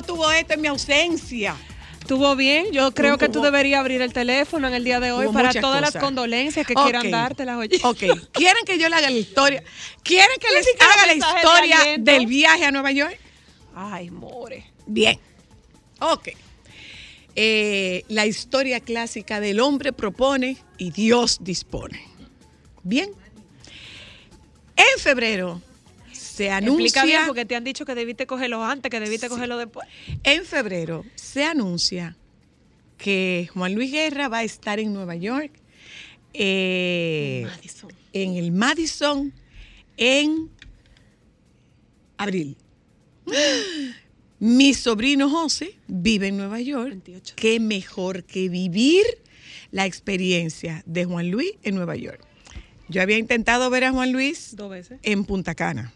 ¿Cómo estuvo esto en mi ausencia? Estuvo bien, yo creo que tú deberías abrir el teléfono en el día de hoy Hubo para todas cosas. las condolencias que quieran dártelas, oye. Ok, ¿quieren que yo le haga la historia? ¿Quieren que les haga la de historia del viaje a Nueva York? Ay, more. Bien. Ok. Eh, la historia clásica del hombre propone y Dios dispone. Bien. En febrero se anuncia. Explica bien porque te han dicho que debiste cogerlo antes, que debiste cogerlo después. En febrero se anuncia que Juan Luis Guerra va a estar en Nueva York, eh, Madison. en el Madison, en abril. Mi sobrino José vive en Nueva York. 28. Qué mejor que vivir la experiencia de Juan Luis en Nueva York. Yo había intentado ver a Juan Luis Dos veces. en Punta Cana.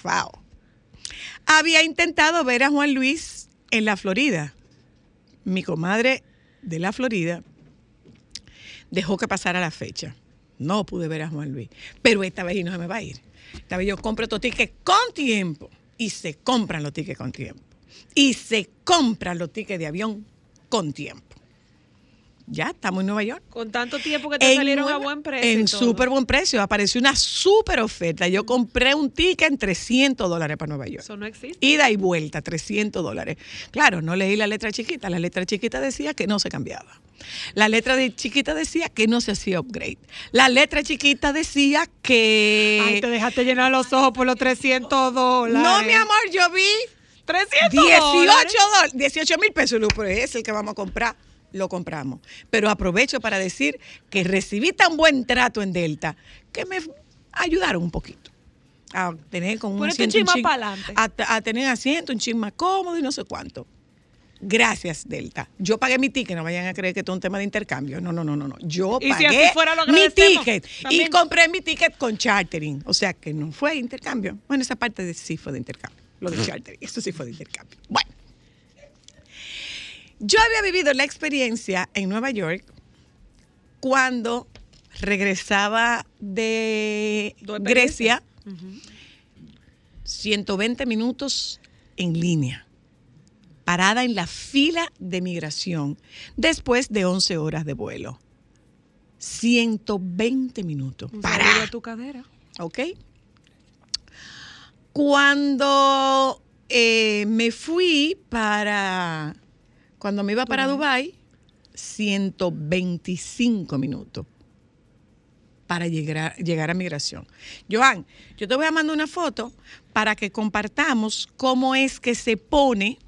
Fao. Había intentado ver a Juan Luis en la Florida. Mi comadre de la Florida dejó que pasara la fecha. No pude ver a Juan Luis. Pero esta vez y no se me va a ir. Esta vez yo compro estos tickets con tiempo. Y se compran los tickets con tiempo. Y se compran los tickets de avión con tiempo. Ya estamos en Nueva York. Con tanto tiempo que te En salieron a buen precio. En súper buen precio. Apareció una súper oferta. Yo compré un ticket en 300 dólares para Nueva York. Eso no existe. Ida y vuelta, 300 dólares. Claro, no leí la letra chiquita. La letra chiquita decía que no se cambiaba. La letra de chiquita decía que no se hacía upgrade. La letra chiquita decía que... Ay, te dejaste llenar los ojos por los 300 dólares. no, mi amor, yo vi 300 18 dólares. dólares, 18 mil pesos, pero es el que vamos a comprar, lo compramos. Pero aprovecho para decir que recibí tan buen trato en Delta que me ayudaron un poquito a tener como un Ponete un asiento chin a, a tener asiento, un chin más cómodo y no sé cuánto. Gracias, Delta. Yo pagué mi ticket, no vayan a creer que esto es un tema de intercambio. No, no, no, no. no. Yo Y si pagué así fuera, lo mi ticket y compré mi ticket con chartering. O sea que no fue intercambio. Bueno, esa parte de sí fue de intercambio. Lo de chartering. Eso sí fue de intercambio. Bueno. Yo había vivido la experiencia en Nueva York cuando regresaba de. Grecia 120 minutos en línea, parada en la fila de migración después de 11 horas de vuelo. 120 minutos. Un Parada. saludo a tu cadera. ¿Ok? Cuando eh, me fui para, cuando me iba para Dubái, 125 minutos. para llegar a, llegar a migración. Joan, yo te voy a mandar una foto para que compartamos cómo es que se pone,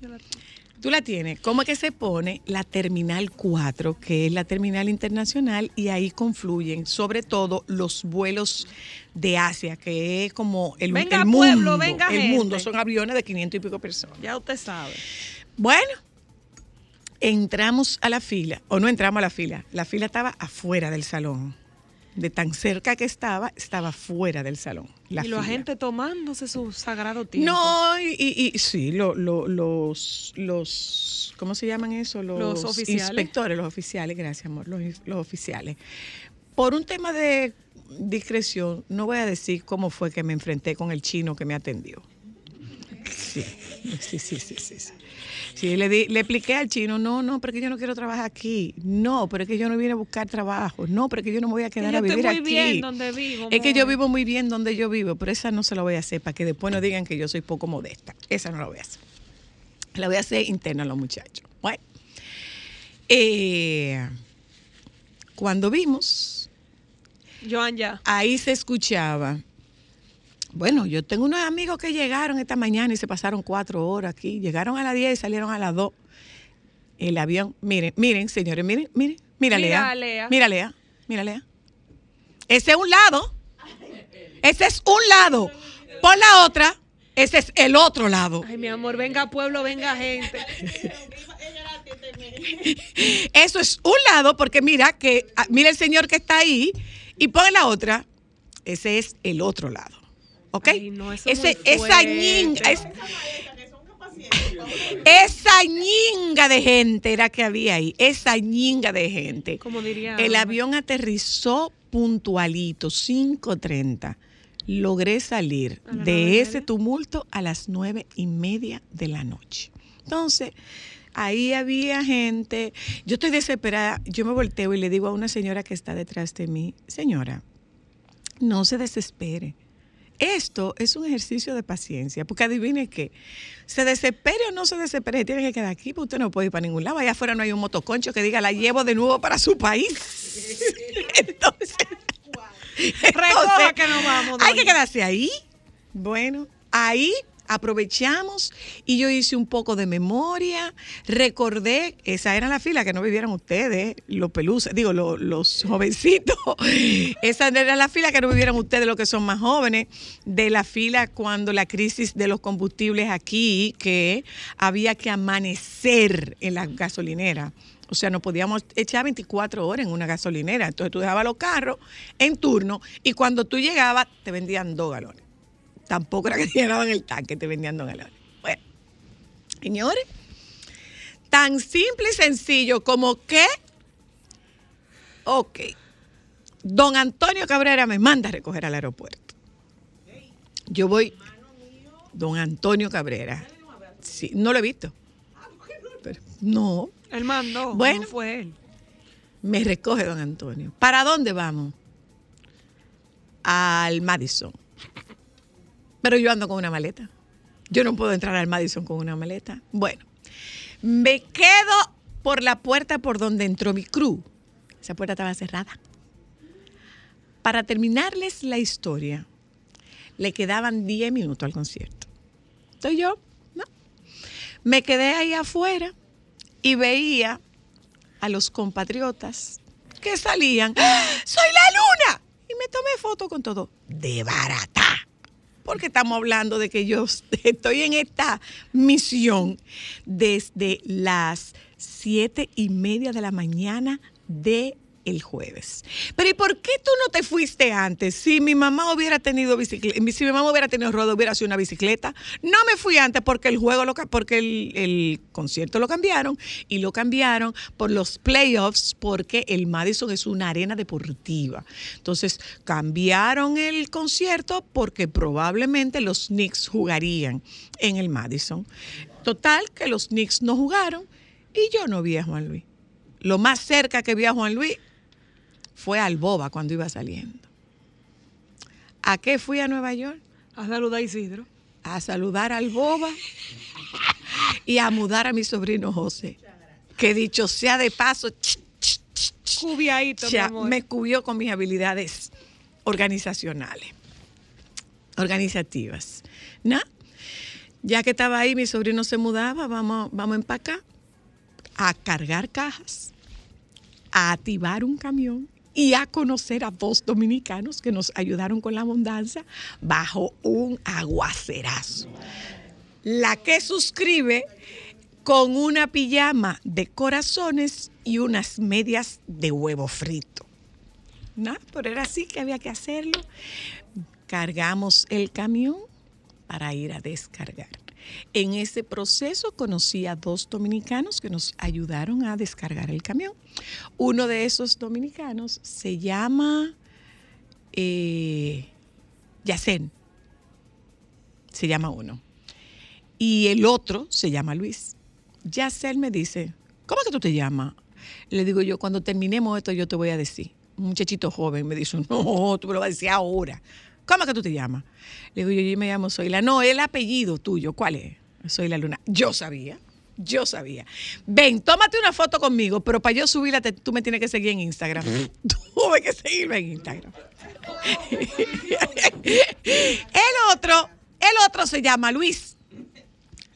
tú la tienes, cómo es que se pone la Terminal 4, que es la terminal internacional, y ahí confluyen sobre todo los vuelos de Asia, que es como el, Venga, el pueblo, mundo. venga, el gente. mundo, son aviones de 500 y pico personas. Ya usted sabe. Bueno, entramos a la fila, o no entramos a la fila, la fila estaba afuera del salón. De tan cerca que estaba, estaba fuera del salón. La y la gente tomándose su sagrado tiempo. No, y, y- y- sí, lo- lo- los, los, ¿cómo se llaman eso? Los, Los oficiales. inspectores, los oficiales, gracias amor, los, los oficiales. Por un tema de discreción, no voy a decir cómo fue que me enfrenté con el chino que me atendió. Sí, sí, sí, sí, sí. sí. Le, di- le expliqué al chino, no, no, pero que yo no quiero trabajar aquí. No, pero es que yo no vine a buscar trabajo. No, pero es que yo no me voy a Que quedar yo a vivir estoy muy aquí. bien donde vivo. Es que yo vivo muy bien donde yo vivo, pero esa no se la voy a hacer para que después no digan que yo soy poco modesta. Esa no la voy a hacer. La voy a hacer interna a los muchachos. Bueno, eh, cuando vimos, Joan ya. ahí se escuchaba. Bueno, yo tengo unos amigos que llegaron esta mañana y se pasaron cuatro horas aquí. Llegaron a las 10 y salieron a las 2. El avión, miren, miren, señores, miren, miren, mira, Mira Lea. a Lea. Mira, Lea, mira, Lea. Ese es un lado. Ese es un lado. Por la otra, ese es el otro lado. Ay, mi amor, venga pueblo, venga gente. Eso es un lado, porque mira que, ah, mira el señor que está ahí y pone la otra. Ese es el otro lado. ¿Ok? Ay, no, eso es Ese, muy esa ñinga. es- esa ñinga de gente era que había ahí. Esa ñinga de gente. Como diría. El avión aterrizó puntualito, 5.30. Logré salir ¿A las nueve de ese tumulto a las nueve y media de la noche. Entonces, ahí había gente. Yo estoy desesperada. Yo me volteo y le digo a una señora que está detrás de mí, señora, no se desespere. Esto es un ejercicio de paciencia, porque adivine qué, se desespere o no se desespere, se tiene que quedar aquí, porque usted no puede ir para ningún lado. Allá afuera no hay un motoconcho que diga, la llevo de nuevo para su país. Entonces, Recoja que nos vamos. hay que quedarse ahí. Bueno, ahí aprovechamos y yo hice un poco de memoria, recordé, esa era la fila que no vivieran ustedes, los peluces, digo, lo- los jovencitos, esa era la fila que no vivieran ustedes, los que son más jóvenes, de la fila cuando la crisis de los combustibles aquí, que había que amanecer en la gasolinera. O sea, no podíamos echar 24 horas en una gasolinera. Entonces tú dejabas los carros en turno y cuando tú llegabas te vendían dos galones. Tampoco era que te llenaban el tanque, te vendían dos galones. Bueno, señores, tan simple y sencillo como que, ok, don Antonio Cabrera me manda a recoger al aeropuerto. Yo voy, don Antonio Cabrera. Sí, no lo he visto. Pero, no, Él mandó. Bueno. No fue él. me recoge don Antonio. ¿Para dónde vamos? Al Madison. Pero yo ando con una maleta. Yo no puedo entrar al Madison con una maleta. Bueno, me quedo por la puerta por donde entró mi crew. Esa puerta estaba cerrada. Para terminarles la historia, le quedaban 10 minutos al concierto. Entonces yo, ¿no? Me quedé ahí afuera y veía a los compatriotas que salían. ¡Ah! ¡Soy la luna! Y me tomé foto con todo. De barata. Porque estamos hablando de que yo estoy en esta misión desde las siete y media de la mañana de el jueves. Pero ¿y por qué tú no te fuiste antes? Si mi mamá hubiera tenido bicicleta, si mi mamá hubiera tenido rueda, hubiera sido una bicicleta. No me fui antes porque el juego lo porque el concierto lo cambiaron y lo cambiaron por los playoffs porque el Madison es una arena deportiva. Entonces, cambiaron el concierto porque probablemente los Knicks jugarían en el Madison. Total que los Knicks no jugaron y yo no vi a Juan Luis. Lo más cerca que vi a Juan Luis fue al Boba cuando iba saliendo. ¿A qué fui a Nueva York? A saludar a Isidro. A saludar al Boba y a mudar a mi sobrino José. Que dicho sea de paso, ch- ch- ch- ch- Cubiadito, mi ya amor. me cubrió con mis habilidades organizacionales, organizativas. ¿No? Ya que estaba ahí, mi sobrino se mudaba, vamos, vamos a empacar, a cargar cajas, a activar un camión y a conocer a dos dominicanos que nos ayudaron con la abundancia bajo un aguacerazo. La que suscribe con una pijama de corazones y unas medias de huevo frito. ¿No? Pero era así que había que hacerlo. Cargamos el camión para ir a descargar. En ese proceso conocí a dos dominicanos que nos ayudaron a descargar el camión. Uno de esos dominicanos se llama eh, Yacén. Se llama uno. Y el otro se llama Luis. Yacén me dice, ¿cómo es que tú te llamas? Le digo yo, cuando terminemos esto yo te voy a decir. Un muchachito joven me dice, no, tú me lo vas a decir ahora. ¿Cómo es que tú te llamas? Le digo yo, yo me llamo Zoila. No, el apellido tuyo, ¿cuál es? Soy la luna. Yo sabía, yo sabía. Ven, tómate una foto conmigo, pero para yo subirla te- tú me tienes que seguir en Instagram. Tuve que seguirme en Instagram. el otro, el otro se llama Luis.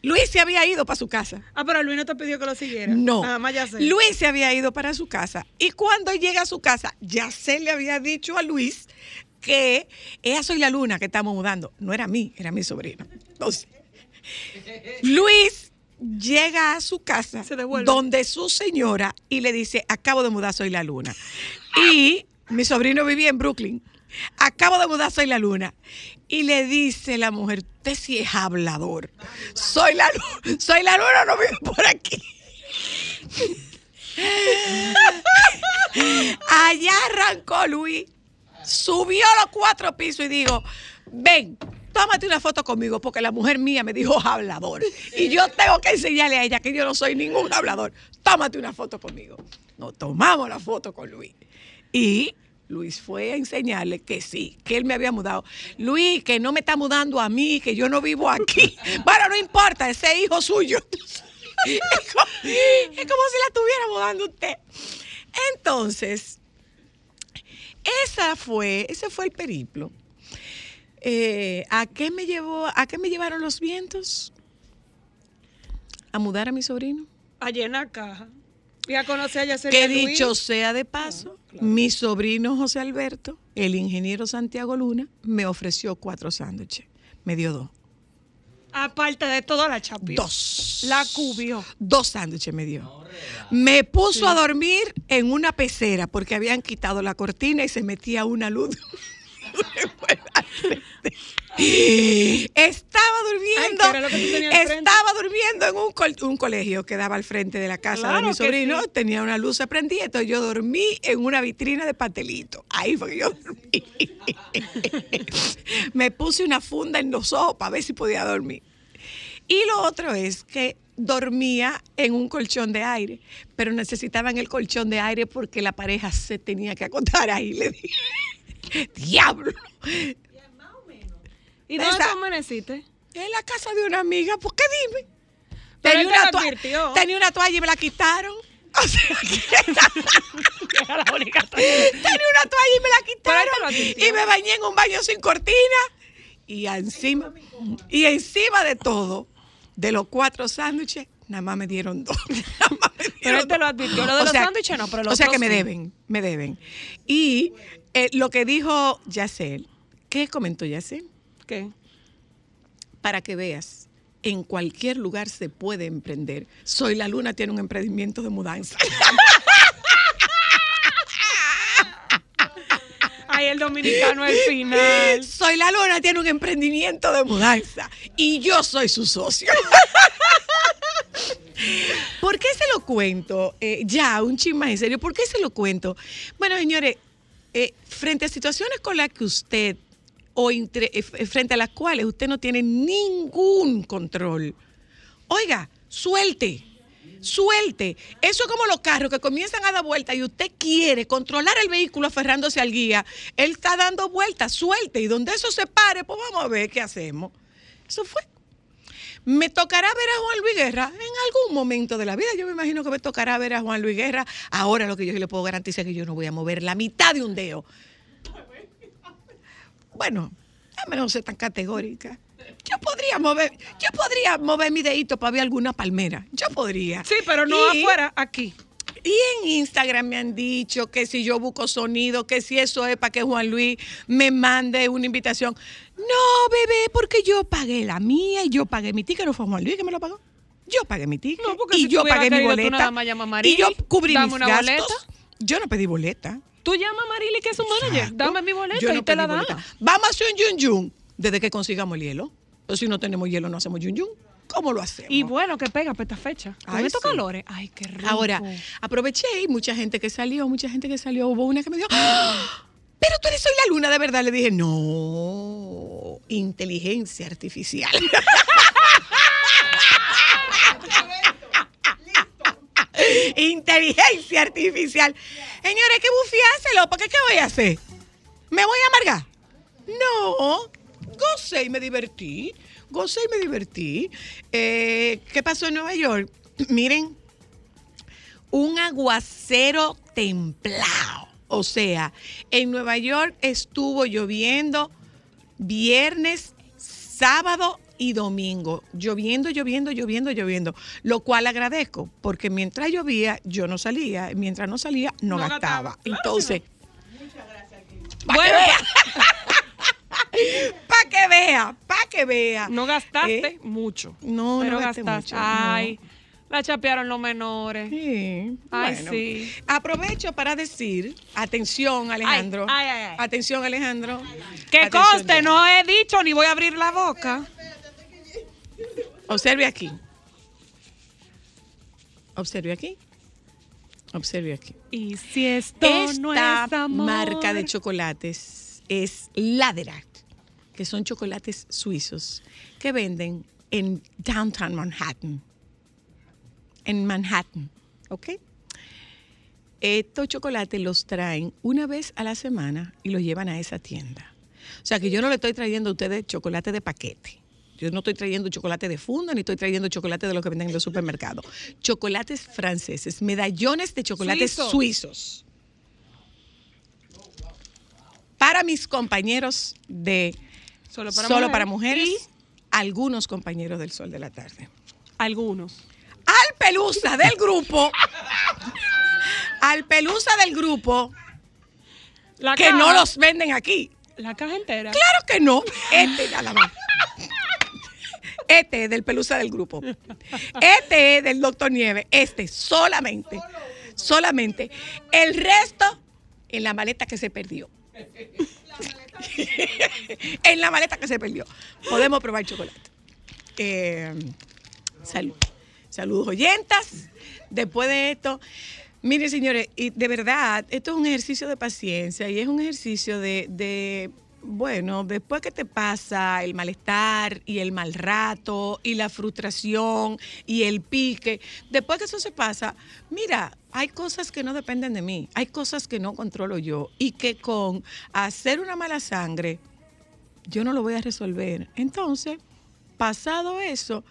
Luis se había ido para su casa. Ah, pero Luis no te pidió que lo siguiera. No. Nada más ya sé. Luis se había ido para su casa. Y cuando llega a su casa, ya se le había dicho a Luis que ella soy la luna que estamos mudando. No era mí, era mi sobrino. Entonces, Luis llega a su casa Se donde su señora y le dice, acabo de mudar, soy la luna. Y mi sobrino vivía en Brooklyn. Acabo de mudar, soy la luna. Y le dice la mujer, usted sí es hablador. Soy la luna, soy la luna, no vive por aquí. Allá arrancó Luis, subió los cuatro pisos y dijo, ven, tómate una foto conmigo porque la mujer mía me dijo hablador. Y yo tengo que enseñarle a ella que yo no soy ningún hablador. Tómate una foto conmigo. Nos tomamos la foto con Luis. Y Luis fue a enseñarle que sí, que él me había mudado. Luis, que no me está mudando a mí, que yo no vivo aquí. Bueno, no importa, ese hijo suyo. Es como, es como si la estuviera mudando usted. Entonces, esa fue, ese fue el periplo. Eh, ¿A qué me llevó, a qué me llevaron los vientos? A mudar a mi sobrino. A llenar caja. Y a conocer a Que dicho sea de paso, Ah, mi sobrino José Alberto, el ingeniero Santiago Luna, me ofreció cuatro sándwiches. Me dio dos. Aparte de toda la chapia. Dos. La cubió. Dos sándwiches me dio. Me puso a dormir en una pecera porque habían quitado la cortina y se metía una luz. Estaba durmiendo. Estaba durmiendo en un, col- un colegio que daba al frente de la casa de mi sobrino. sí. Tenía una luz prendida, entonces yo dormí en una vitrina de pastelito. Ahí fue que yo dormí. Me puse una funda en los ojos para ver si podía dormir. Y lo otro es que dormía en un colchón de aire, pero necesitaban el colchón de aire porque la pareja se tenía que acotar ahí. Le dije, diablo. ¿Y dónde tú amaneciste? En la casa de una amiga, ¿por qué dime? Pero tenía una toalla y me la quitaron. O sea, que- Era la única tenía una toalla y me la quitaron. Y me bañé en un baño sin cortina. Y encima, y encima de todo, de los cuatro sándwiches, nada más me dieron dos. Nada más me Pero él te lo advirtió. Lo de O los sea- sándwiches no, pero lo O sea que me deben, me deben. Y eh, lo que dijo Yacel, ¿qué comentó Yacel? ¿Qué? Para que veas, en cualquier lugar se puede emprender. Soy la Luna tiene un emprendimiento de mudanza. Ay, el dominicano al final. Soy la Luna tiene un emprendimiento de mudanza y yo soy su socio. ¿Por qué se lo cuento? Eh, ya, un chisme en serio. ¿Por qué se lo cuento? Bueno, señores, eh, frente a situaciones con las que usted o entre- eh, frente a las cuales usted no tiene ningún control, oiga, suelte. Suelte. Eso es como los carros que comienzan a dar vueltas y usted quiere controlar el vehículo aferrándose al guía. Él está dando vueltas, suelte. Y donde eso se pare, pues vamos a ver qué hacemos. Eso fue. Me tocará ver a Juan Luis Guerra en algún momento de la vida. Yo me imagino que me tocará ver a Juan Luis Guerra. Ahora lo que yo le puedo garantizar es que yo no voy a mover la mitad de un dedo. bueno, déjame no ser tan categórica. Yo podría mover, yo podría mover mi dedito para ver alguna palmera. Yo podría. Sí, pero no Y- afuera, aquí. y en Instagram me han dicho que si yo busco sonido, que si eso es para que Juan Luis me mande una invitación. No, bebé, porque yo pagué la mía y yo pagué mi ticket. No fue Juan Luis que me lo pagó. Yo pagué mi ticket No, y si yo pagué mi boleta. y yo cubrí dame mis una gastos. boleta. Yo no pedí boleta. Tú llamas a Marily, que es su manager. Dame mi boleta Yo y te la da. boleta. Vamos a hacer un yun yun desde que consigamos el hielo. O si no tenemos hielo, no hacemos yun yun. ¿Cómo lo hacemos? Y bueno, que pega para esta fecha. Con Ay, estos sí. calores. Ay, qué rico. Ahora, aproveché y mucha gente que salió, mucha gente que salió. Hubo una que me dijo, "Ah, pero tú eres Soy la Luna, de verdad. Le dije, no, inteligencia artificial. inteligencia artificial. Señores, que bufiárselo, porque ¿qué voy a hacer? ¿Me voy a amargar? No, gocé y me divertí. Gocé y me divertí. Eh, ¿Qué pasó en Nueva York? Miren, un aguacero templado. O sea, en Nueva York estuvo lloviendo viernes, sábado y domingo. Lloviendo, lloviendo, lloviendo, lloviendo. Lo cual agradezco, porque mientras llovía, yo no salía. Mientras no salía, no, No gastaba. gastaba. Claro que Entonces, Bueno, para que vea, para que vea. no gastaste Eh, mucho. No, pero no gastaste. mucho, Ay, la chapearon los menores. Sí, Ay, bueno. sí. Aprovecho para decir, atención Alejandro, ay, ay, ay. atención Alejandro. Que Atención, conste, ya. no he dicho ni voy a abrir la boca. Observe aquí. Observe aquí. Observe aquí. Y si esto no es Esta amor. marca de chocolates es Laderact, que son chocolates suizos que venden en Downtown Manhattan. En Manhattan, ¿ok? Estos chocolates los traen una vez a la semana y los llevan a esa tienda. O sea que yo no le estoy trayendo a ustedes chocolate de paquete. Yo no estoy trayendo chocolate de funda ni estoy trayendo chocolate de los que venden en los supermercados. Chocolates franceses, medallones de chocolates suizos. Para mis compañeros de Solo para Solo mujeres. para mujeres, Y algunos compañeros del Sol de la Tarde. algunos. Al pelusa del grupo, al pelusa del grupo, La que caja, no los venden aquí. La caja entera. Claro que no. Este nada más. Este es del pelusa del grupo. Este es del doctor Nieve. Este solamente. Solamente. El resto en la maleta que se perdió. en la maleta que se perdió. Podemos probar chocolate. Eh, salud. Saludos oyentas. Después de esto, miren señores, y de verdad, esto es un ejercicio de paciencia y es un ejercicio de, de, bueno, después que te pasa el malestar y el mal rato y la frustración y el pique, después que eso se pasa, mira, hay cosas que no dependen de mí, hay cosas que no controlo yo y que con hacer una mala sangre, yo no lo voy a resolver. Entonces, pasado eso,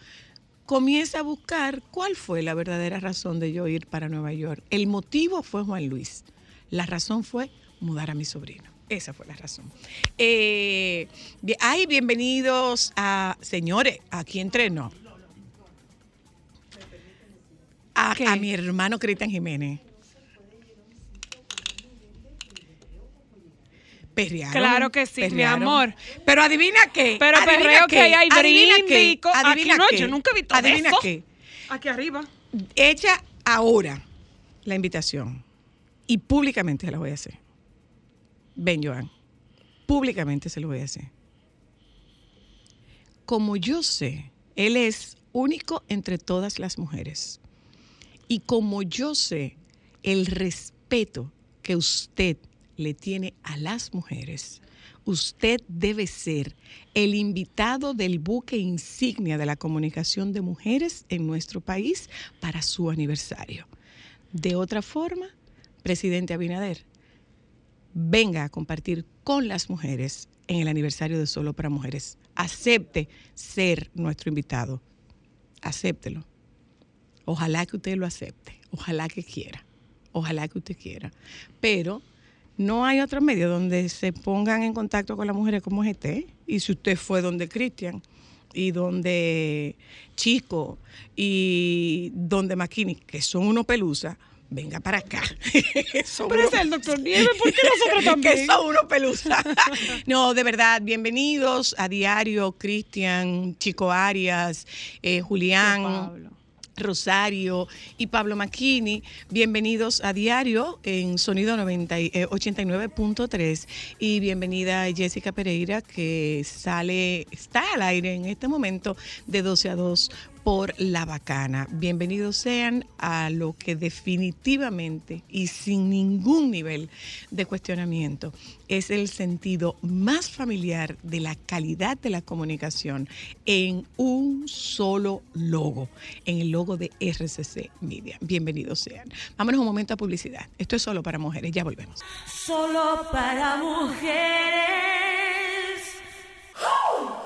comienza a buscar cuál fue la verdadera razón de yo ir para Nueva York. El motivo fue Juan Luis. La razón fue mudar a mi sobrino. Esa fue la razón. Eh, bien- ay, bienvenidos a, señores, aquí entreno. A, a mi hermano Cristian Jiménez. Perrearon, Claro que sí, mi perrearon. amor. Pero adivina qué. Pero adivina perreo qué, que hay, adivina brindis qué, co- aquí adivina no, qué, yo nunca he visto Adivina eso. qué. Aquí arriba. Echa ahora la invitación y públicamente se la voy a hacer. Ven, Joan. Públicamente se lo voy a hacer. Como yo sé, él es único entre todas las mujeres. Y como yo sé el respeto que usted le tiene a las mujeres, usted debe ser el invitado del buque insignia de la comunicación de mujeres en nuestro país para su aniversario. De otra forma, presidente Abinader, venga a compartir con las mujeres en el aniversario de Solo para Mujeres. Acepte ser nuestro invitado. Acéptelo. Ojalá que usted lo acepte. Ojalá que quiera. Ojalá que usted quiera. Pero no hay otro medio donde se pongan en contacto con las mujeres como GT. Y si usted fue donde Cristian y donde Chico y donde Maquini, que son unos pelusas, venga para acá. Pero el doctor Nieves, ¿por qué nosotros que son unos pelusas. no, de verdad, bienvenidos a Diario, Cristian, Chico Arias, eh, Julián. Rosario y Pablo Macchini, bienvenidos a Diario en Sonido 90 y- eh, 89.3 y bienvenida Jessica Pereira que sale, está al aire en este momento de 12 a 2 por La Bacana. Bienvenidos sean a lo que definitivamente y sin ningún nivel de cuestionamiento es el sentido más familiar de la calidad de la comunicación en un solo logo, en el logo de RCC Media. Bienvenidos sean. Vámonos un momento a publicidad. Esto es solo para mujeres, ya volvemos. Solo para mujeres. ¿Dónde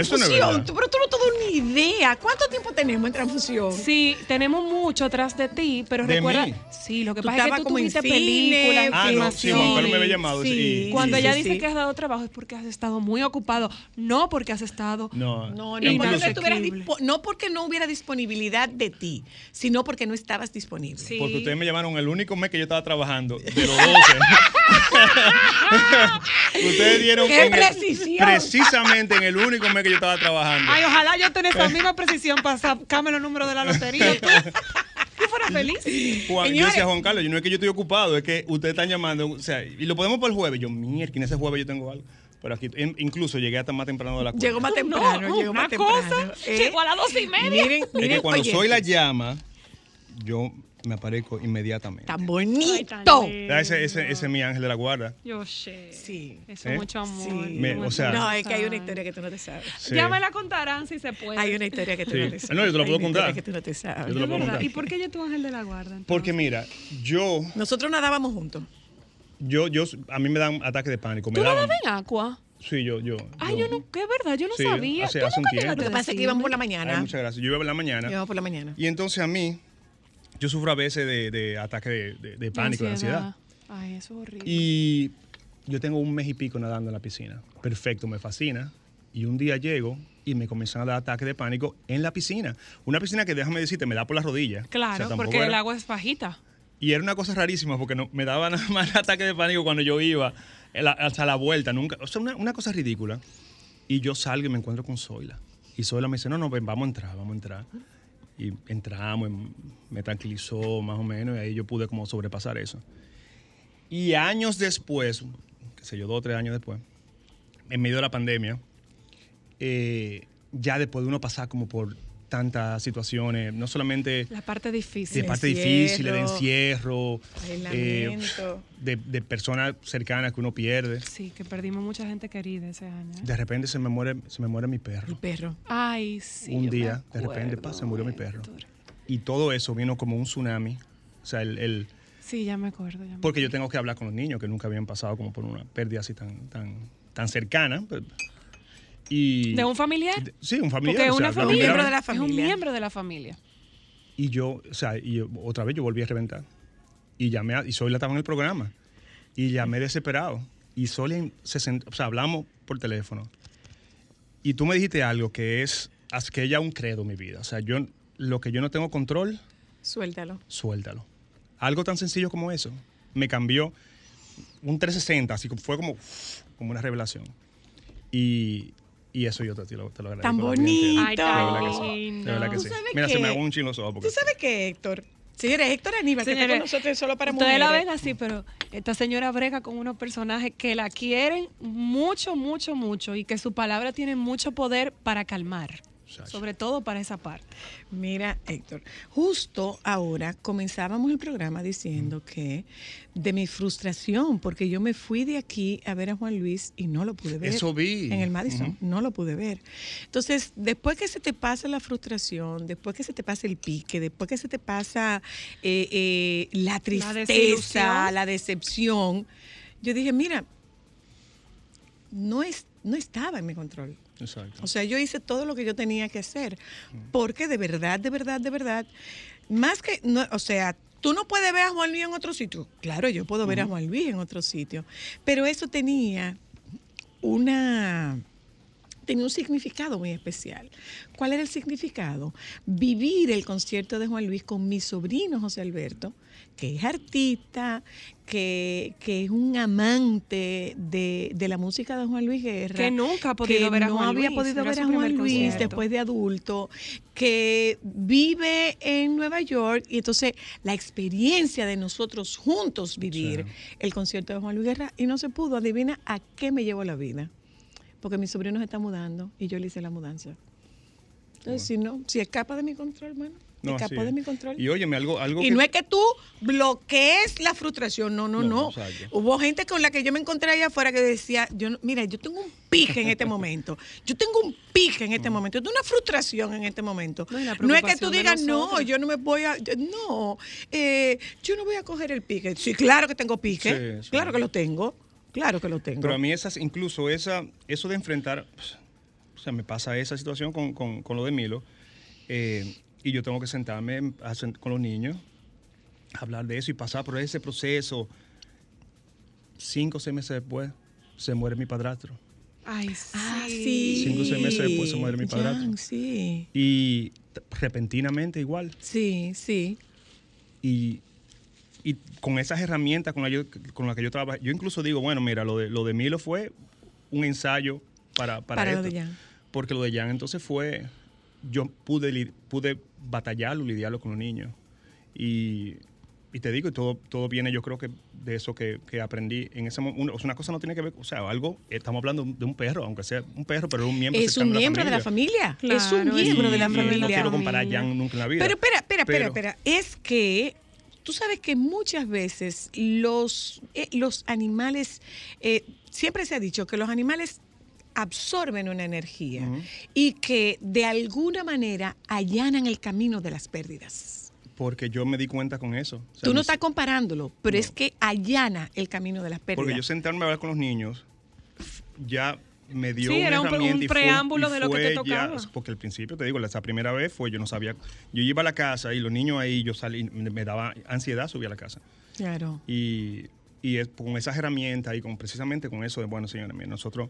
Eso no es transfusión. verdad. Tú- pero tú no te das ni idea. ¿Cuánto tiempo tenemos en transfusión? Sí, tenemos mucho atrás de ti, pero ¿De recuerda. mí? Sí, lo que Tú pasa es que estabas tú tuviste películas, Ah, no, sí, Juan me había llamado. Sí. y- Cuando Sí, ella sí, dice sí. que has dado trabajo es porque has estado muy ocupado, no porque has estado. No, No, no, porque no, no porque no hubiera disponibilidad de ti, sino porque no estabas disponible. Sí. Porque ustedes me llamaron el único mes que yo estaba trabajando, de los 12. ustedes dieron ¡Qué el- precisión! precisamente en el único mes que yo estaba trabajando. Ay, ojalá yo tenga esa misma precisión para sacarme los números de la lotería. ¿Tú? Yo fuera feliz. Juan, yo Señores. decía Juan Carlos, yo no es que yo estoy ocupado, es que ustedes están llamando, o sea, y lo podemos para el jueves. Yo, mierda, ese jueves yo tengo algo. Pero aquí, in- incluso llegué hasta más temprano de la cuenta. Llegó más temprano, llegó una más temprano. cosa. ¿eh? Llegó a las dos y media. Miren, Es miren, que cuando soy la llama, yo me aparezco inmediatamente. Tan Ay, bonito. tan. Ah, Ese, ese, ese es mi ángel de la guarda. Yo sé. Sí. Eso ¿Eh? es mucho amor. Sí. Me- o sea- no, es que hay una historia que tú no te sabes. Sí. Ya me la contarán si se puede. Hay una historia que tú Sí. no te sabes. No, yo te la Hay puedo contar. que tú no te sabes. Yo te la Es puedo verdad. contar. ¿Y por qué yo tu ángel de la guarda? entonces? Porque mira, yo, Nosotros nadábamos juntos. yo, yo, a mí me dan ataques de pánico. Me ¿Tú daban. en agua? Sí, yo, yo. Ay, yo no, ¿qué verdad? Yo no Sí, sabía. hace- ¿Tú hace un tiempo. Lo que pasa es que íbamos por la mañana. Ay, muchas gracias. Yo iba por la mañana. Íbamos por la mañana. Y entonces a mí, yo sufro a veces de, de ataques de, de- de pánico, de ansiedad. Ay, eso es horrible. Y yo tengo un mes y pico nadando en la piscina. Perfecto, me fascina. Y un día llego y me comienzan a dar ataques de pánico en la piscina. Una piscina que, déjame decirte, me da por las rodillas. Claro, O sea, porque era- el agua es bajita. Y era una cosa rarísima porque no, me daba nada más ataque de pánico cuando yo iba la- hasta la vuelta. Nunca, o sea, una, una cosa ridícula. Y yo salgo y me encuentro con Zoila. Y Zoila me dice, no, no, ven, vamos a entrar, vamos a entrar. Y entramos, me tranquilizó más o menos y ahí yo pude como sobrepasar eso. Y años después, qué sé yo, dos o tres años después, en medio de la pandemia, eh, ya después de uno pasar como por tantas situaciones, no solamente La parte difícil. de parte difícil, de encierro, eh, de, de personas cercanas que uno pierde. Sí, que perdimos mucha gente querida ese año. ¿eh? De repente se me muere, se me muere mi perro. perro. Ay, sí. un yo día, de repente, pa, se murió mi perro. Y todo eso vino como un tsunami. O sea, el, el- Sí, ya me acuerdo. ya me porque yo acuerdo. tengo que hablar con los niños que nunca habían pasado como por una pérdida así tan, tan, tan cercana. Y, ¿De un familiar? de- Sí, un familiar. Porque o sea, una familia miembro de la es familia. un miembro de la familia. Y yo, o sea, y yo- otra vez yo volví a reventar. Y llamé, a, y Zoila estaba en el programa. Y llamé desesperado. Y Zoila se sent- o sea, hablamos por teléfono. Y tú me dijiste algo que es, haz que ella un credo en mi vida. O sea, yo, lo que yo no tengo control, Suéltalo. suéltalo. Algo tan sencillo como eso. Me cambió un 360, así como fue como, como una revelación. Y, y eso yo te, te lo, te lo agradezco. Tan bonito. Ay, De verdad que sí. De verdad que sí. ¿Tú sabes Mira, se qué? me hago un chin los ojos. porque- ¿Tú sabes qué, Héctor? Señores, Héctor Aníbal, que está con nosotros solo para Ustedes mujeres. la ven así, pero esta señora brega con unos personajes que la quieren mucho, mucho, mucho y que su palabra tiene mucho poder para calmar. Sobre todo para esa parte. Mira, Héctor, justo ahora comenzábamos el programa diciendo que de mi frustración, porque yo me fui de aquí a ver a Juan Luis y no lo pude ver. Eso vi. En el Madison, no lo pude ver. Entonces, después que se te pasa la frustración, después que se te pasa el pique, después que se te pasa eh, eh, la tristeza, desilusión. la decepción, yo dije, mira, no, es, no estaba en mi control. Exacto. O sea, yo hice todo lo que yo tenía que hacer. Porque de verdad, de verdad, de verdad, más que, no, o sea, tú no puedes ver a Juan Luis en otro sitio. Claro, yo puedo ver a Juan Luis en otro sitio. Pero eso tenía una tenía un significado muy especial. ¿Cuál era el significado? Vivir el concierto de Juan Luis con mi sobrino José Alberto, que es artista, que, que es un amante de, de la música de Juan Luis Guerra. Que nunca ha podido que ver a no Juan había Luis, podido era ver a Juan Luis concierto. después de adulto, que vive en Nueva York y entonces la experiencia de nosotros juntos vivir Sí. el concierto de Juan Luis Guerra y no se pudo. Adivina a qué me llevó la vida. Porque mi sobrino se está mudando y yo le hice la mudanza. Entonces, si no, si escapa de mi control, bueno, No, escapó de mi control. Y óyeme, algo, algo Y que- no es que tú bloquees la frustración, no, no, No. Hubo gente con la que yo me encontré allá afuera que decía, yo no- mira, yo tengo un pije en este momento. Yo tengo un pije en este momento. Yo tengo una frustración en este momento. No, es que tú digas, no, yo no me voy a, yo- no, eh, yo no voy a coger el pique. Sí, claro que tengo pique. Sí, sí. Claro que lo tengo. Claro que lo tengo. Pero a mí esas, incluso esa, eso de enfrentar, pues, o sea, me pasa esa situación con, con- con lo de Milo, eh, y yo tengo que sentarme a con los niños, hablar de eso y pasar por ese proceso. Cinco o seis meses después, se muere mi padrastro. Ay, sí. Ah, sí. Cinco o seis meses después se muere mi padrastro. Sí. Y repentinamente igual. Sí, sí. y, y con esas herramientas con, la yo- con las que yo trabajo, yo incluso digo, bueno, mira, lo de, lo de Milo fue un ensayo para, para, Para lo de Jan. Porque lo de Jan entonces fue, yo pude, li- pude batallarlo, lidiarlo con los niños. Y, y te digo, y todo, todo viene yo creo que de eso que, que aprendí en ese momento. Una cosa no tiene que ver, o sea, algo, estamos hablando de un perro, aunque sea un perro, pero es un miembro Es un miembro de la familia. es un Claro, miembro Y- de la y familia. No quiero comparar a Familia. Jan nunca en la vida. Pero espera, espera, espera, espera. Es que tú sabes que muchas veces los, eh, los animales, eh, siempre se ha dicho que los animales absorben una energía y que de alguna manera allanan el camino de las pérdidas. Porque yo me di cuenta con eso. O sea, Tú no estás comparándolo, pero No. es que allana el camino de las pérdidas. Porque yo sentarme a hablar con los niños ya me dio Sí, una era un- herramienta un y fue- preámbulo y de lo que te fue ya- tocaba. porque al principio te digo, esa primera vez fue yo no sabía, yo iba a la casa y los niños ahí yo salí, me daba ansiedad subir a la casa Claro. y, y es- con esas herramientas y con precisamente con eso de bueno señores nosotros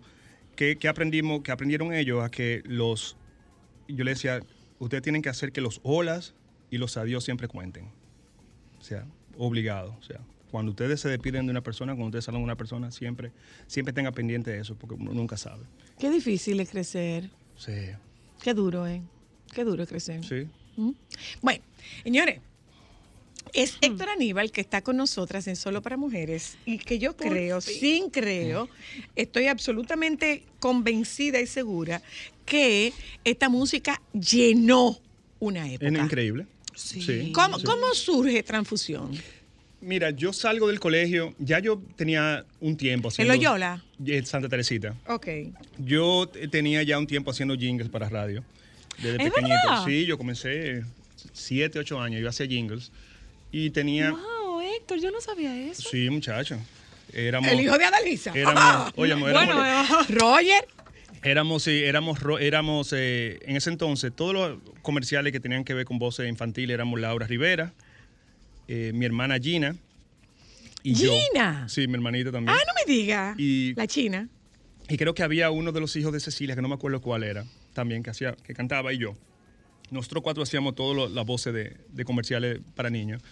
¿qué, qué aprendimos, qué aprendieron ellos a que los yo les decía ustedes tienen que hacer que los olas y los adiós siempre cuenten o sea, obligado. O sea, cuando ustedes se despiden de una persona, cuando ustedes salen de una persona, siempre, siempre tenga pendiente de eso, porque uno nunca sabe. Qué difícil es crecer. Sí. Qué duro, ¿eh? Qué duro es crecer. Sí. ¿Mm? Bueno, señores, es Hmm. Héctor Aníbal que está con nosotras en Solo para Mujeres y que yo creo, sin creo, estoy absolutamente convencida y segura que esta música llenó una época. Es increíble. Sí. ¿Cómo, cómo surge Transfusión? Mira, yo salgo del colegio, ya yo tenía un tiempo haciendo... Loyola? Eh, Santa Teresita. Ok. Yo tenía ya un tiempo haciendo jingles para radio. Desde ¿Es pequeñito. verdad? Sí, yo comencé siete, ocho años, yo hacía jingles. Y tenía... Wow, Héctor, yo no sabía eso. Sí, muchacho. Éramos... El hijo de Adalisa. Éramos, óyeme, éramos, Bueno, eh, Roger. éramos, sí, éramos, éramos eh, en ese entonces, todos los comerciales que tenían que ver con voces infantiles éramos Laura Rivera, eh, mi hermana Gina y yo. Gina. Sí, mi hermanita también. Ah, no me diga. Y- La China. Y creo que había uno de los hijos de Cecilia, que no me acuerdo cuál era, también que hacía, que cantaba y yo. Nosotros cuatro hacíamos todas las voces de, de comerciales para niños.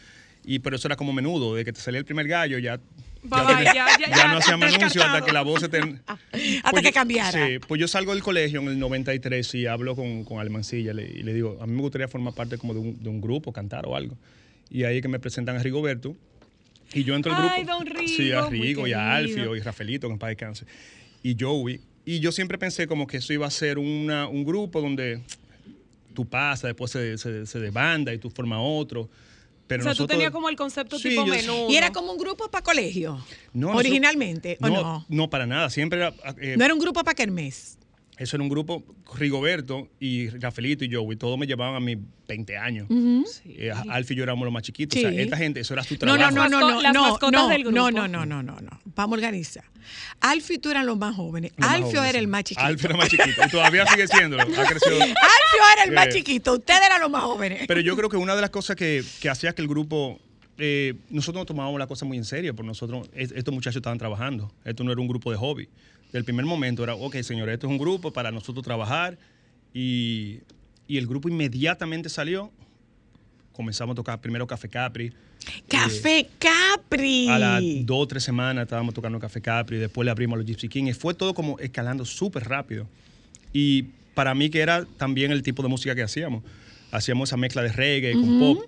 Y pero eso era como menudo, de que te salía el primer gallo, ya, Bye, bye, tenía- ya, ya, ya, no hacíamos anuncios hasta que la voz se te... Hasta Pues que yo- cambiara. Sí, pues yo salgo del colegio en el 93 y hablo con, con Almancilla le- y le digo, a mí me gustaría formar parte como de un, de un grupo, cantar o algo. Y ahí es que me presentan a Rigoberto y yo entro al Ay, grupo. don Rigo, Sí, a Rigo y a. Alfio y Rafaelito, que en paz descanse. Y Joey. Y yo siempre pensé como que eso iba a ser una- un grupo donde tú pasas, después se, se, se desbanda y tú formas otro. Pero o sea, tú nosotros- tenías como el concepto Sí, tipo yo- menú. Y era como un grupo para colegio. No, Originalmente, ¿o no? No, para nada. Siempre era... eh, No era un grupo para Kermés. Eso era un grupo, Rigoberto y Rafaelito y Joey, todos me llevaban a mis 20 años. Eh, Alfie y yo éramos los más chiquitos. O sea, esta gente, eso era su No, trabajo. no, no, no, no, Las no, no, del grupo. no, no, no, no, no, no. Vamos a organizar. Alfio y tú eran los más jóvenes. Los más Alfio jóvenes, era sí. el más chiquito. Alfio era más chiquito. Y todavía sigue siéndolo. Ha crecido. Alfio era el más Sí. chiquito. Ustedes eran los más jóvenes. Pero yo creo que una de las cosas que, que hacía que el grupo. eh, nosotros nos tomábamos la cosa muy en serio, porque nosotros, es- estos muchachos estaban trabajando. Esto no era un grupo de hobby. Del primer momento era, ok, señores, esto es un grupo para nosotros trabajar. Y, y el grupo inmediatamente salió. Comenzamos a tocar primero Café Capri. Café Capri. A las dos o tres semanas estábamos tocando Café Capri, después le abrimos a los Gypsy King. Y fue todo como escalando súper rápido. Y para mí que era también el tipo de música que hacíamos. Hacíamos esa mezcla de reggae con pop,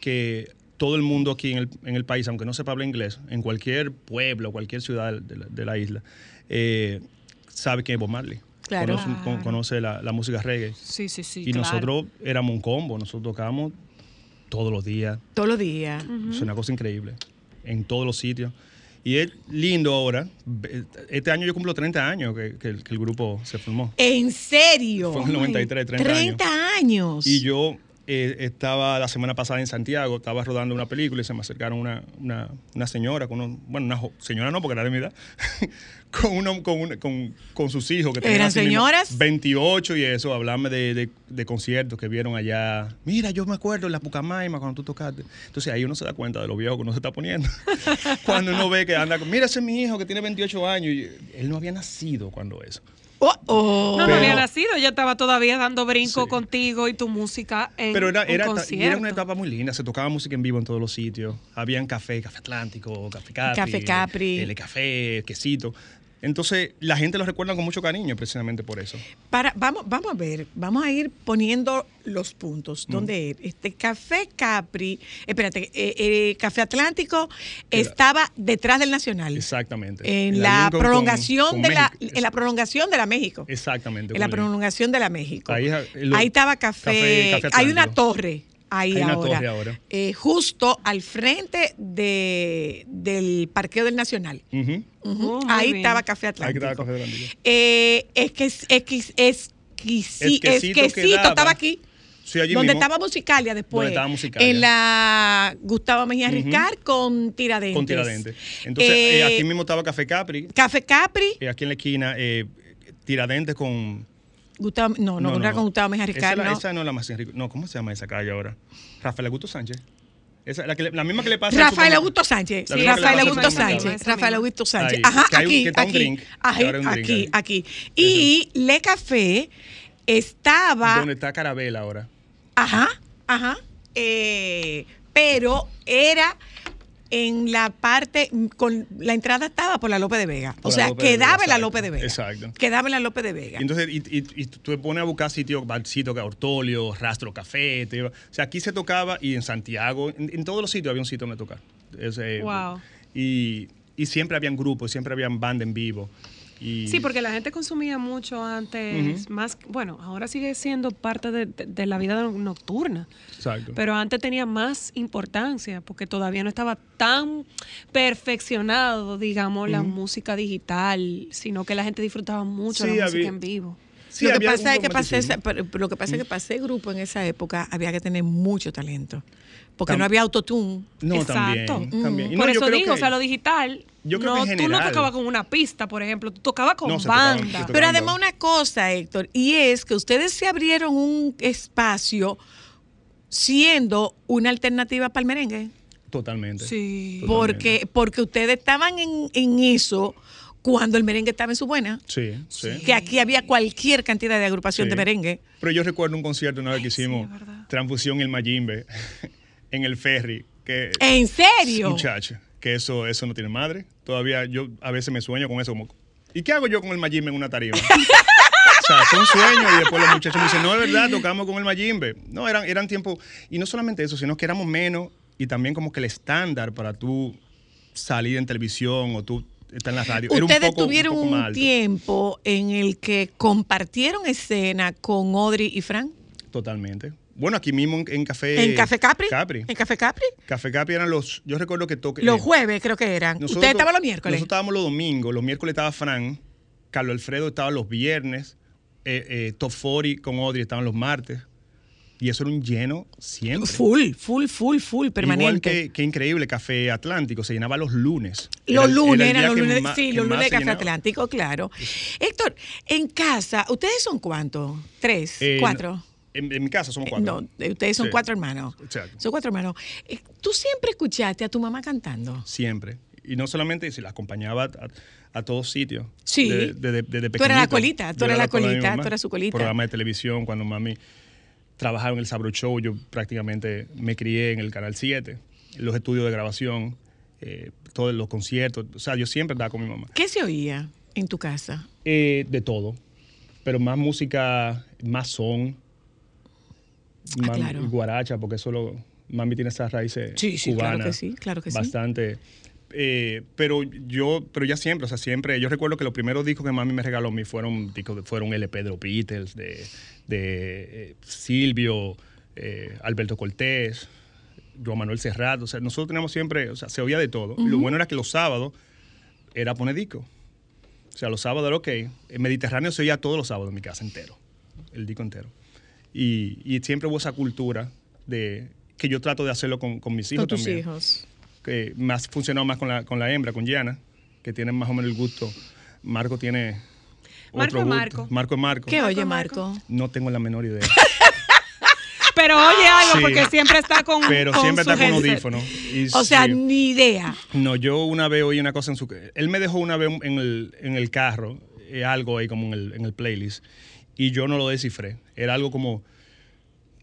que todo el mundo aquí en el, en el país, aunque no sepa hablar inglés, en cualquier pueblo, cualquier ciudad de la, de la isla, eh, sabe quién es Bob Marley. Claro. Conoce, con- conoce la, la música reggae. Sí, sí, sí. y claro. nosotros éramos un combo, nosotros tocábamos todos los días. Todos los días. Es una cosa increíble. En todos los sitios. Y es lindo ahora. Este año yo cumplo 30 años que, que el- que el grupo se formó. ¿En serio? Fue en el 93, 30 años. 30 años. Y yo eh, estaba la semana pasada en Santiago, estaba rodando una película y se me acercaron una, una, una señora, con uno- bueno, una señora no, porque era de mi edad, con, uno, con, una- con, con sus hijos. que tenían ¿Eran así mismo señoras? 28 y eso, hablarme de, de, de conciertos que vieron allá. Mira, yo me acuerdo en la Pucamaima cuando tú tocaste. Entonces ahí uno se da cuenta de lo viejo que uno se está poniendo. cuando uno ve que anda mira, ese es mi hijo que tiene 28 años. Y él no había nacido cuando eso. Oh, oh. No, no Pero- había nacido, ella estaba todavía dando brinco Sí. contigo y tu música en Pero era, era, concierto. era una etapa muy linda, se tocaba música en vivo en todos los sitios. Habían café, café Atlántico, café Capri. Café Capri. El café, quesito. Entonces, la gente lo recuerda con mucho cariño precisamente por eso. Para, vamos, vamos a ver, vamos a ir poniendo los puntos. ¿Dónde este Café Capri, espérate, eh, eh, Café Atlántico estaba detrás del Nacional. Exactamente. En la, Lincoln prolongación con de la, México. en la prolongación de la México. Exactamente. En la prolongación de la México. Ahí Ahí, estaba café. Café- Café hay una torre ahí Hay una ahora. torre ahora. eh, justo al frente de, del parqueo del Nacional. Oh, ahí bien. estaba Café Ahí Atlántico. estaba Café Atlántico. Eh, es que es, exquisi- Exquisito exquisito quedaba. estaba aquí. Sí, allí donde mismo. estaba Musicalia después. Donde estaba Musicalia. En la Gustavo Mejía Ujú. Ricard con Tiradentes. Con Tiradentes. Entonces, Eh, eh, aquí mismo estaba Café Capri. Café Capri. eh, aquí en la esquina, eh, Tiradentes con. Gustavo, no, no, no, era con Gustavo Mejía Esa, Ricard, es la- no. esa no es la más rica. No, ¿cómo se llama esa calle ahora? Rafael Augusto Sánchez. Esa, la, que le- la misma que le pasa Rafael. Augusto Sánchez. Rafael Augusto. Sánchez. Esa Rafael. Augusto Sánchez. Ahí, Ajá, aquí, aquí, aquí, aquí. Y Le Café estaba, Donde está Carabela ahora. ajá, ajá, eh, pero era en la parte, con la entrada estaba por la López de Vega. Por o sea, Vega, quedaba en la López de Vega. exacto. Quedaba en la López de Vega. Y entonces, y, y- y tú te pones a buscar sitios, barcitos, que Ortolio, Rastro Café. te o sea, aquí se tocaba y en Santiago, en, en todos los sitios había un sitio donde tocar. Es, eh, Wow. Y, y siempre habían grupos, siempre habían bandas en vivo. Y, Sí, porque la gente consumía mucho antes, más, bueno, ahora sigue siendo parte de, de- de la vida nocturna, Exacto. pero antes tenía más importancia porque todavía no estaba tan perfeccionado, digamos, la música digital, sino que la gente disfrutaba mucho Sí, la música había- en vivo. Sí, lo, que pasa es que pasé lo que pasa es que pasé grupo en esa época había que tener mucho talento. Porque Tam- no había autotune. No, Exacto. también. también. Y no, Por yo eso creo digo, que- o sea, lo digital, yo creo no, que en tú no tocabas con una pista, por ejemplo, tú tocabas con No, se tocaban- banda. tocaban Pero además una cosa, Héctor, y es que ustedes se abrieron un espacio siendo una alternativa para el merengue. Totalmente. Sí. Totalmente. Porque, porque ustedes estaban en, en eso cuando el merengue estaba en su buena. Sí, sí. Que aquí había cualquier cantidad de agrupación Sí. de merengue. Pero yo recuerdo un concierto una vez que hicimos verdad. Transfusión el Mayimbe en el ferry. Que, ¿En serio? Muchacho, que eso, eso no tiene madre. Todavía yo a veces me sueño con eso. Como, ¿Y qué hago yo con el Mayimbe en una tarima? o sea, fue un sueño y después los muchachos me dicen, no, es verdad, tocamos con el Mayimbe. No, eran, eran tiempos, y no solamente eso, sino que éramos menos y también como que el estándar para tú salir en televisión o tú estar en la radio. era un Ustedes poco- un tuvieron poco un, más alto. tiempo en el que compartieron escena con Audrey y Frank. Totalmente. Bueno, aquí mismo en, en Café... ¿En Café Capri? Capri. ¿En Café Capri? Café Capri eran los... Yo recuerdo que toque... Los eh, jueves creo que eran. nosotros- Ustedes estaban los miércoles. Nosotros estábamos los domingos. Los miércoles estaba Fran. Carlos Alfredo estaba los viernes. Eh, eh, Top 40 con Audrey estaban los martes. Y eso era un lleno siempre. Full, full, full, full, permanente. Igual que, que increíble, Café Atlántico se llenaba los lunes. Los Era lunes, eran los lunes, ma- sí, los más lunes de Café llenaba. Atlántico, claro. Héctor, en casa, ¿ustedes son cuántos? ¿Tres? Eh, ¿Cuatro? En, en mi casa somos cuatro. No, eh, ustedes son Sí. cuatro hermanos. Exacto. Son cuatro hermanos. Eh, ¿Tú siempre escuchaste a tu mamá cantando? Siempre. Y no solamente si la acompañaba a, a todos sitios. Sí. De- de- de- desde Tú eras la colita, tú eras era la colita, mamá. tú eras su colita. Programa de televisión, cuando mami trabajaba en el Sabro Show, yo prácticamente me crié en el Canal 7, los estudios de grabación, eh, todos los conciertos. O sea, yo siempre andaba con mi mamá. ¿Qué se oía en tu casa? Eh, de todo. Pero más música, más son. Ah, claro. guaracha, porque eso lo, mami tiene esas raíces Sí, sí, claro cubanas. que sí, claro que sí. Bastante. Eh, pero yo, pero ya siempre, o sea, siempre, yo recuerdo que los primeros discos que mami me regaló a mí fueron fueron LP de los Beatles, de, de eh, Silvio, eh, Alberto Cortés, Juan Manuel Serrat, o sea, nosotros teníamos siempre, o sea, se oía de todo. Lo bueno era que los sábados era poner disco. O sea, los sábados era ok. En Mediterráneo se oía todos los sábados en mi casa entero, el disco entero. Y, y siempre hubo esa cultura de que yo trato de hacerlo con, con mis hijos con tus también hijos. que más funcionado más con la, con la hembra, con Gianna, que tienen más o menos el gusto. Marco tiene Marco otro es gusto. Marco. Marco es Marco. ¿Qué oye, Marco. Marco? No tengo la menor idea. Pero oye algo, Sí. porque siempre está con. Pero con siempre su está con headset. audífono. Y O sea, sí. ni idea. No, yo una vez oí una cosa en su... Él me dejó una vez en el, en el carro, eh, algo ahí como en el, en el playlist, y yo no lo descifré. Era algo como...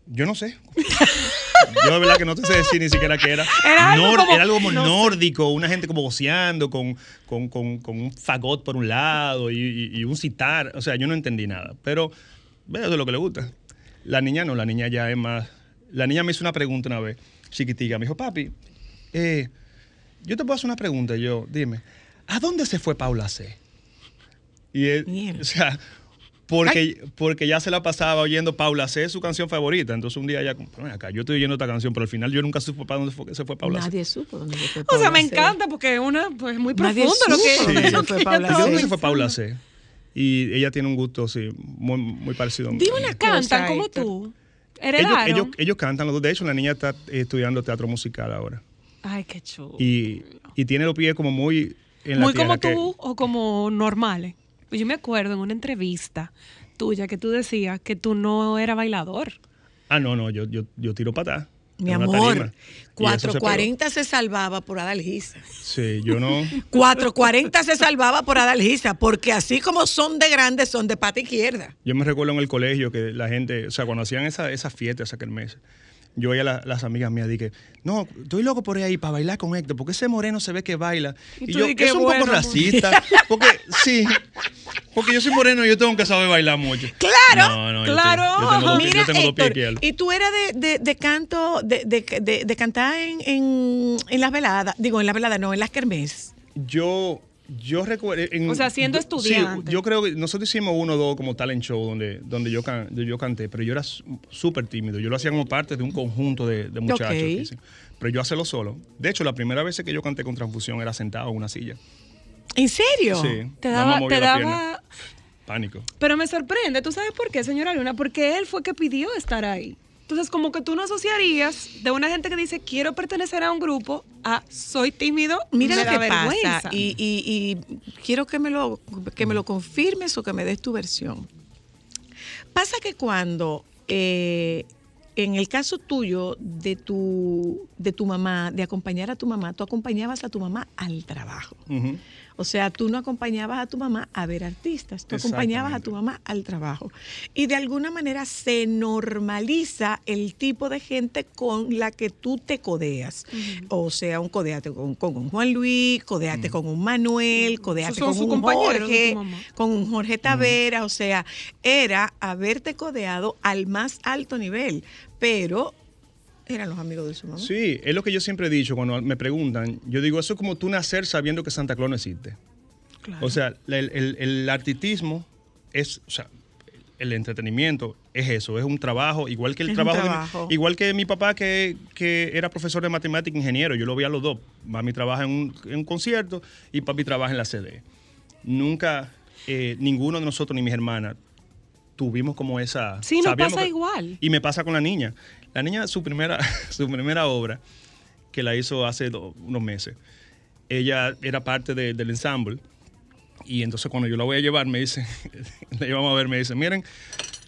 Yo no sé. Yo de verdad que no te sé decir ni siquiera qué era. Era algo como- era algo como no sé. nórdico, una gente como voceando con, con, con- con un fagot por un lado y, y- y un citar. O sea, yo no entendí nada. Pero bueno, eso es lo que le gusta. La niña no, la niña ya es más... La niña me hizo una pregunta una vez, chiquitica. Me dijo, papi, eh, yo te puedo hacer una pregunta. Y Yo, dime, ¿a dónde se fue Paula C? Y él, Bien. o sea, porque, porque ya se la pasaba oyendo Paula C, su canción favorita. Entonces un día ya, "Ven acá, yo estoy oyendo esta canción, pero al final yo nunca supe para dónde fue, se fue Paula C. Nadie supo dónde se fue O sea, Paula me C. encanta porque es una, pues muy Nadie profundo lo que, lo se fue que Paula ella ¿Y C. dónde estaba se fue Paula. C? Y ella tiene un gusto, sí, muy, muy parecido a mí. Dime una Cantan cosa, como tú. Ellos, ellos, ellos cantan los dos. De hecho, la niña está eh, estudiando teatro musical ahora. Ay, qué chulo. Y, y tiene los pies como muy en la Muy como que- tú o como normales. Pues yo me acuerdo en una entrevista tuya que tú decías que tú no eras bailador. Ah, no, no, yo, yo, yo tiro patada. Mi amor, tarima. Y eso se pegó. 440 se salvaba por Adalgisa. Sí, yo no. 440 se salvaba por Adalgisa, porque así como son de grandes, son de pata izquierda. Yo me recuerdo en el colegio que la gente, o sea, cuando hacían esa, esa fiesta, esa kermés, yo veía a la- las amigas mías dije, no, estoy loco por ir ahí para bailar con Héctor, porque ese moreno se ve que baila. Y yo, que es un bueno, poco racista, porque sí, porque yo soy moreno y yo tengo que saber bailar mucho. Claro, No, no, yo claro. tengo- Yo tengo, dos, pies- Mira, dos Héctor, y tú eras de, de- de canto, de, de- de- de cantar en, en, en las veladas, digo, en las veladas, no, en las kermés. Yo, Yo recuerdo. en- O sea, siendo estudiante. Sí, yo creo que nosotros hicimos uno o dos como talent show donde, donde yo, can- yo canté, pero yo era súper tímido. Yo lo hacía como parte de un conjunto de, de muchachos. Que. Pero yo hacerlo solo. De hecho, la primera vez que yo canté con transfusión era sentado en una silla. ¿En serio? Sí. Te daba, te daba. Pánico. Pero me sorprende, ¿tú sabes por qué, señora Luna? Porque él fue que pidió estar ahí. Entonces, como que tú no asociarías de una gente que dice quiero pertenecer a un grupo a soy tímido, Mira lo que vergüenza. pasa y, y- y quiero que me, lo, que me lo confirmes o que me des tu versión. Pasa que cuando, eh, en el caso tuyo de tu, de tu mamá, de acompañar a tu mamá, tú acompañabas a tu mamá al trabajo. Ujú. O sea, tú no acompañabas a tu mamá a ver artistas, tú acompañabas a tu mamá al trabajo. Y de alguna manera se normaliza el tipo de gente con la que tú te codeas. O sea, un codeate con, con un Juan Luis, codeate con un Manuel, codeate con un Jorge, con un Jorge Tavera. O sea, era haberte codeado al más alto nivel. Pero eran los amigos de su mamá. Sí, es lo que yo siempre he dicho cuando me preguntan. Yo digo, eso es como tú nacer sabiendo que Santa Claus no existe. O sea, el, el- el artistismo es, o sea, el entretenimiento es eso, es un trabajo, igual que el Es trabajo, de mi- igual que mi papá que, que era profesor de matemática, ingeniero, yo lo veía a los dos. Mami trabaja en un, en un concierto y papi trabaja en la CD. Nunca, eh, ninguno de nosotros ni mis hermanas tuvimos como esa... Sí, nos pasa que- igual. Y me pasa con la niña. La niña, su primera, su primera obra, que la hizo hace unos meses, ella era parte de- del ensamble. Y entonces cuando yo la voy a llevar, me dice, la llevamos a ver, me dice, miren,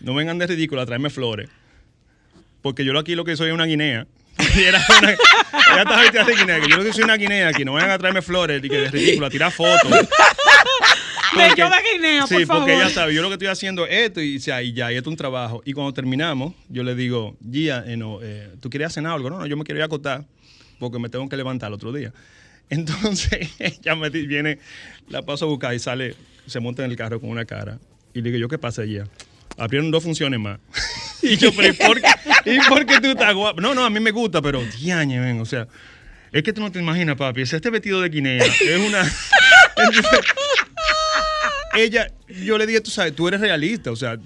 no vengan de ridículo a traerme flores. Porque yo aquí lo que soy es una guinea. Era una, ella estaba vestida de guinea, que yo lo que soy una guinea aquí, no vengan a traerme flores y que de ridículo, a tirar fotos. De yo de guinea, Sí, por favor. porque ella sabe, yo lo que estoy haciendo es esto y, sea, y ya, y esto es un trabajo. Y cuando terminamos, yo le digo, Gia, eh, no, eh, ¿tú querías cenar algo? No, no, yo me quiero ir a acotar porque me tengo que levantar el otro día. Entonces, ella me viene, la paso a buscar y sale, se monta en el carro con una cara. Y le digo, ¿yo qué pasa, Gia? Abrieron dos funciones más. y yo, pero ¿y por qué, ¿y por qué tú estás guapa? No, no, a mí me gusta, pero diañe, ven, o sea, es que tú no te imaginas, papi, es este vestido de guinea, es una... Ella, yo le dije, tú sabes, tú eres realista, o sea,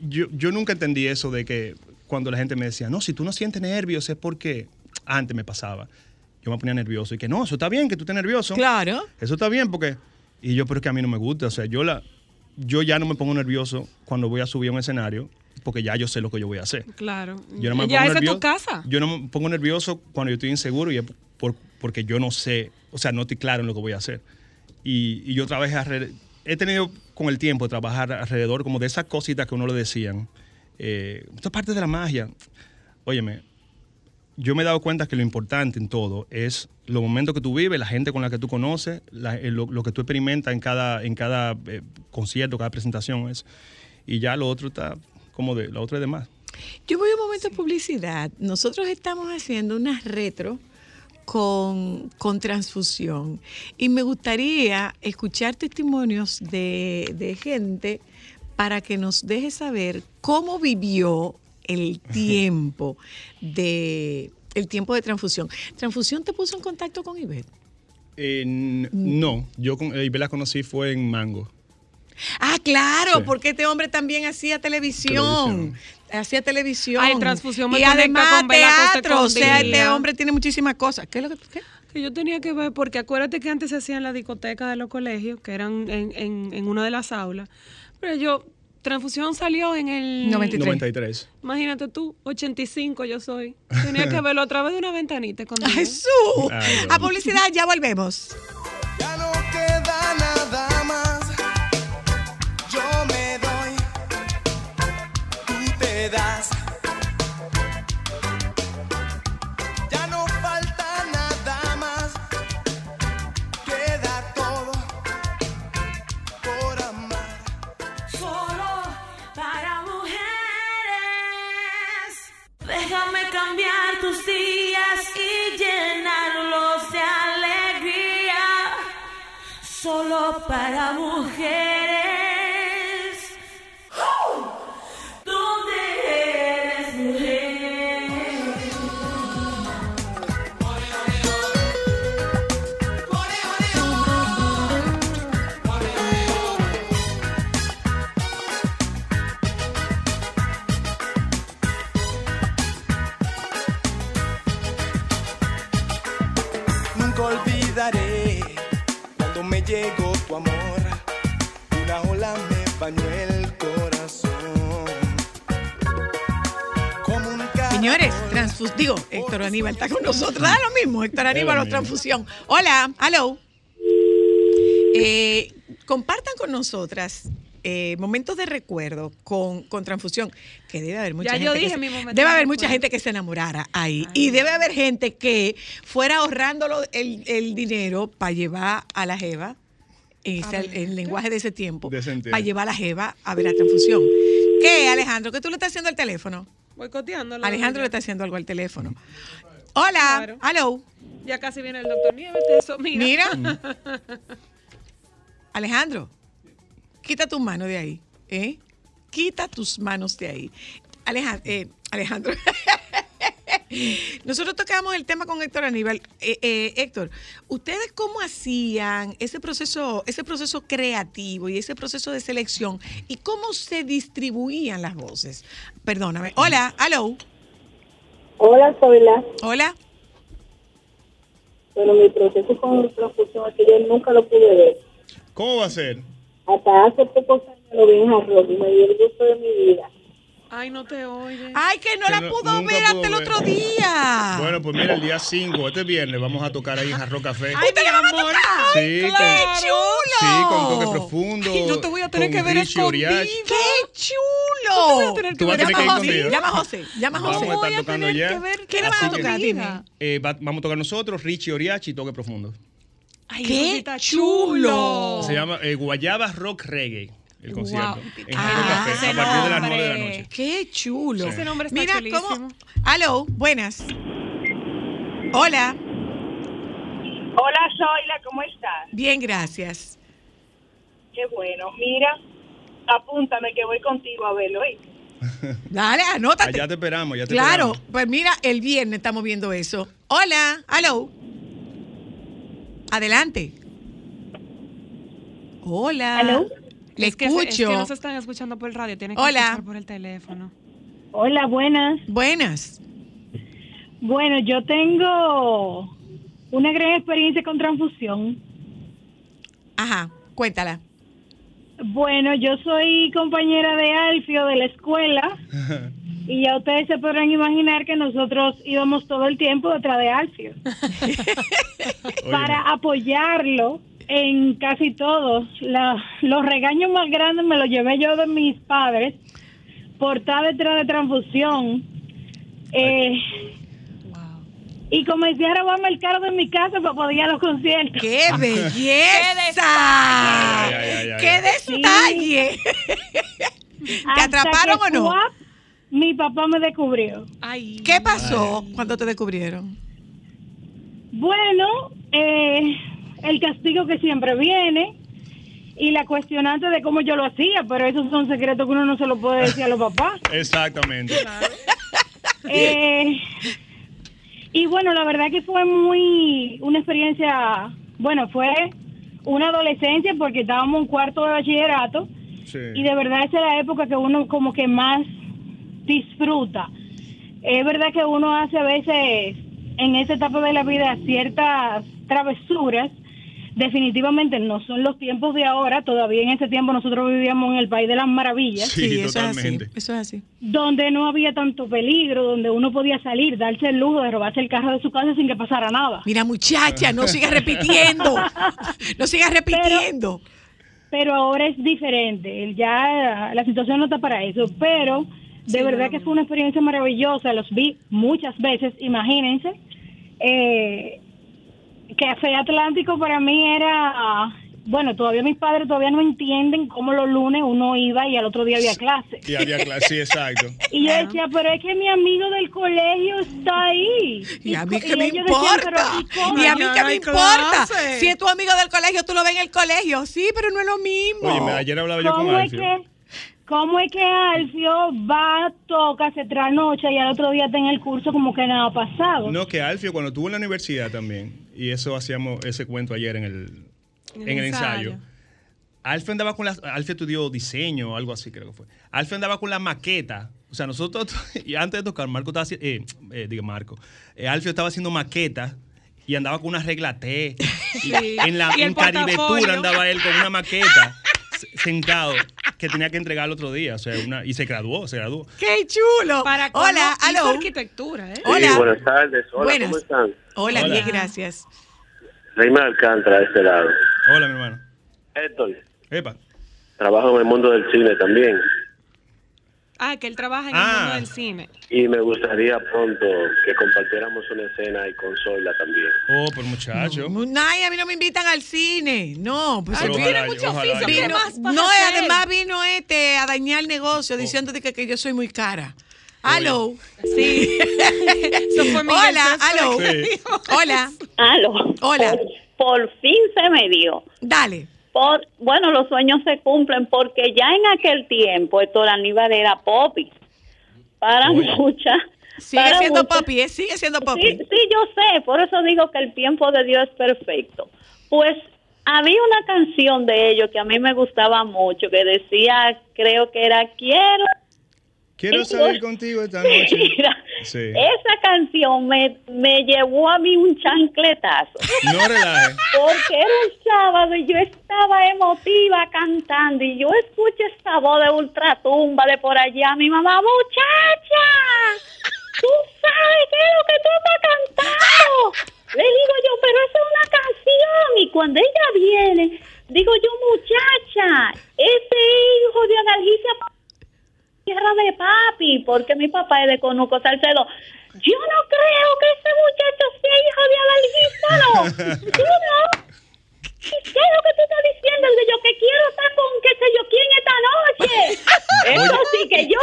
yo, yo nunca entendí eso de que cuando la gente me decía, no, si tú no sientes nervios es porque antes me pasaba. Yo me ponía nervioso y que no, eso está bien que tú estés nervioso. Claro. Eso está bien porque... Y yo, pero es que a mí no me gusta, o sea, yo, la, yo ya no me pongo nervioso cuando voy a subir a un escenario porque ya yo sé lo que yo voy a hacer. Claro. Yo no me ya esa es tu casa. Yo no me pongo nervioso cuando yo estoy inseguro y es por- porque yo no sé, o sea, no estoy claro en lo que voy a hacer. Y, y yo trabajé he tenido con el tiempo trabajar alrededor como de esas cositas que uno le decían. Eh, esto es parte de la magia. Óyeme, yo me he dado cuenta que lo importante en todo es los momentos que tú vives, la gente con la que tú conoces, eh, lo, lo que tú experimentas en cada, en cada eh, concierto, cada presentación. Es, y ya lo otro está como de, lo otro es de más. Yo voy a un momento de publicidad. Nosotros estamos haciendo unas retro con, con transfusión y me gustaría escuchar testimonios de, de gente para que nos deje saber cómo vivió el tiempo de el tiempo de transfusión. ¿Transfusión te puso en contacto con Ivette? Eh, no, yo con Ivette la conocí fue en Mango. Ah, claro, Sí. porque este hombre también hacía televisión. Televisión. Hacía televisión. Ay, Transfusión y además con teatro. O sea, este hombre tiene muchísimas cosas. ¿Qué es lo que qué? Que yo tenía que ver, porque acuérdate que antes se hacía en la discoteca de los colegios, que eran en, en, en una de las aulas. Pero yo, Transfusión salió en el... 93. 93. Imagínate tú, 85 yo soy. Tenía que verlo a través de una ventanita. escondida. Jesús. A publicidad, ya volvemos. Ya no Ya no falta nada más. Queda todo por amar. Solo para mujeres. Déjame cambiar tus días y llenarlos de alegría. Solo para mujeres. Llegó tu amor. Una ola me bañó el corazón. Como un Señores, transfus digo, Héctor Aníbal está con nosotros. Da lo mismo, Héctor Aníbal o transfusión. Hola, hello. Eh, compartan con nosotras eh, momentos de recuerdo con, con transfusión, que debe haber mucha Ya gente. yo que dije se- mi momento debe de haber mucha gente que se enamorara ahí. y debe haber gente que fuera ahorrando lo- el, el dinero para llevar a la Jeva, ese- el lenguaje de ese tiempo, De ese tiempo. para llevar a la Jeva a ver la transfusión. ¿Qué, Alejandro? ¿Qué tú le estás haciendo al teléfono? Boicoteando. Alejandro le está haciendo algo al teléfono. Hola, Claro. hello. Ya casi viene el doctor Nieves de eso. Mira. Mira. Alejandro, quita tus manos de ahí. ¿eh? Quita tus manos de ahí. Aleja- eh, Alejandro. Nosotros tocamos el tema con Héctor Aníbal. Eh, eh, Héctor, ¿ustedes cómo hacían ese proceso, ese proceso creativo y ese proceso de selección y cómo se distribuían las voces? Perdóname. Hola, hello. Hola, soy la. Hola. Pero mi proceso con mi transfusión es que yo nunca lo pude ver. ¿Cómo va a ser? Hasta hace pocos años lo vi en arroz y me dio el gusto de mi vida. Ay, no te oye. Ay, que no Que la no- pudo ver hasta el ver. otro día. Bueno, pues mira, el día 5, este viernes, vamos a tocar ahí en Jarro Café. Ay, ¿Ustedes van a tocar? Sí, ¡Qué con- chulo! Sí, con toque profundo. Ay, yo te voy a tener que ver escondida. ¡Qué chulo! voy a tener que Tú vas a llama tener que ir a José, llama a José, llama a Vamos José. a estar Voy a tocando tener ya. que ver ¿Qué le van a tocar? Dime. eh, va- vamos a tocar nosotros, Richie Oriach y Toque Profundo. Ay, ¡Qué chulo! Se llama eh, Guayaba Rock Reggae, el concierto. Wow. En Ah, Café, ese a partir de las nombre. 9 de la noche. ¡Qué chulo! Ese nombre está Mira chulísimo. cómo... Aló, buenas. Hola, Hola, Zoila, ¿cómo estás? bien, gracias. Qué bueno. Mira, apúntame que voy contigo a verlo. ¿oíste? Dale, anótate. Allá te esperamos, ya te Claro, esperamos. pues mira, el viernes estamos viendo eso. Hola, aló. Adelante. Hola. ¿Aló? Le Es que, es escucho. que no se están escuchando por el radio, tienen que Hola. escuchar por el teléfono. Hola, buenas. Buenas. Bueno, yo tengo una gran experiencia con transfusión. Ajá, cuéntala. Bueno, yo soy compañera de Alfio de la escuela y ya ustedes se podrán imaginar que nosotros íbamos todo el tiempo detrás de Alfio para apoyarlo en casi todo. La- los regaños más grandes me los llevé yo de mis padres por estar detrás de transfusión. Eh, y comencé a robarme el carro de mi casa para poder ir a los conciertos. ¡Qué belleza! ¡Qué detalle! ¿Te atraparon o no? Mi papá me descubrió. Ay. ¿Qué pasó cuando te descubrieron? Bueno, eh, el castigo que siempre viene y la cuestionante de cómo yo lo hacía, pero esos son secretos que uno no se lo puede decir a los papás. Exactamente. Eh, y bueno, la verdad que fue muy una experiencia, bueno, fue una adolescencia porque estábamos en cuarto de bachillerato Sí. y de verdad esa es la época que uno como que más disfruta. Es verdad que uno hace a veces en esa etapa de la vida ciertas travesuras. Definitivamente no son los tiempos de ahora, todavía en ese tiempo nosotros vivíamos en el país de las maravillas Sí, eso es así. totalmente. Eso es así. donde no había tanto peligro, donde uno podía salir, darse el lujo de robarse el carro de su casa sin que pasara nada. Mira, muchacha, no sigas repitiendo. No sigas repitiendo. Pero ahora es diferente, el- ya la situación no está para eso, pero de verdad que fue una experiencia maravillosa, los vi muchas veces, imagínense, eh, que Fe Atlántico para mí era, bueno, todavía mis padres todavía no entienden cómo los lunes uno iba y al otro día había clase. Y había clase, sí, exacto. Y yo decía, pero es que mi amigo del colegio está ahí. Y a mí que me importa. ¿y cómo? Y a mí que me importa. clase. Si es tu amigo del colegio, tú lo ves en el colegio. Sí, pero no es lo mismo. Oye, ayer hablaba yo con ¿Cómo es Alfio. que, cómo es que Alfio va, toca, se trasnocha y al otro día está en el curso como que nada ha pasado? No, que Alfio, cuando estuvo en la universidad también, y eso hacíamos ese cuento ayer en el, en el ensayo. Alfio andaba con la. Alfio estudió diseño o algo así, creo que fue. Alfio andaba con la maqueta. O sea, nosotros, y antes de tocar, Marco estaba haciendo. Eh, eh, diga Marco. eh, Alfio estaba haciendo maquetas y andaba con una regla T. Y Sí. En la en Caribe portafolio. Tour andaba él con una maqueta sentado que tenía que entregar el otro día. O sea, una, y se graduó, se graduó. ¡Qué chulo! Para Hola, aló. arquitectura, ¿eh? Hola. Sí, buenas tardes. Hola, Buenas. ¿cómo están? Hola, Hola. bien, gracias. Reina Alcántara de este lado. Hola, mi hermano. Héctor, Epa. trabajo en el mundo del cine también Ah, que él trabaja en Ah. el mundo del cine. y me gustaría pronto que compartiéramos una escena y consola también. Oh, por muchacho. Nay, a mí no me invitan al cine. No, pues ojalá, tiene mucho ojalá. oficio. Vino- ¿Qué más no, hacer? además vino este a dañar el negocio diciendo de que, que yo soy muy cara. Aló. Sí. Eso fue Miguel Hola, aló. dijo Hola. Aló. Hola. Por, por fin se me dio. Dale. Por, bueno, los sueños se cumplen porque ya en aquel tiempo Héctor Aníbal era popi. Para Oye. muchas. Sigue para siendo muchas- papi, ¿eh? Sigue siendo Sí, papi. sí, yo sé, por eso digo que el tiempo de Dios es perfecto. Pues había una canción de ellos que a mí me gustaba mucho, que decía, creo que era Quiero. Quiero salir contigo esta noche. Mira, Sí. esa canción me, me llevó a mí un chancletazo. No relaje. Porque era un sábado y yo estaba emotiva cantando y yo escucho esa voz de ultratumba de por allá. Mi mamá, muchacha, tú sabes qué es lo que tú estás cantando. Le digo yo, pero esa es una canción. Y cuando ella viene, digo yo, muchacha, ese hijo de Analgicia tierra de papi, porque mi papá es de Conuco Salcedo. Yo no creo que ese muchacho sea hijo de Adalgisa, no. Tú no. ¿Qué es lo que tú estás diciendo? El de yo que quiero estar con qué sé yo quién esta noche. Eso sí que yo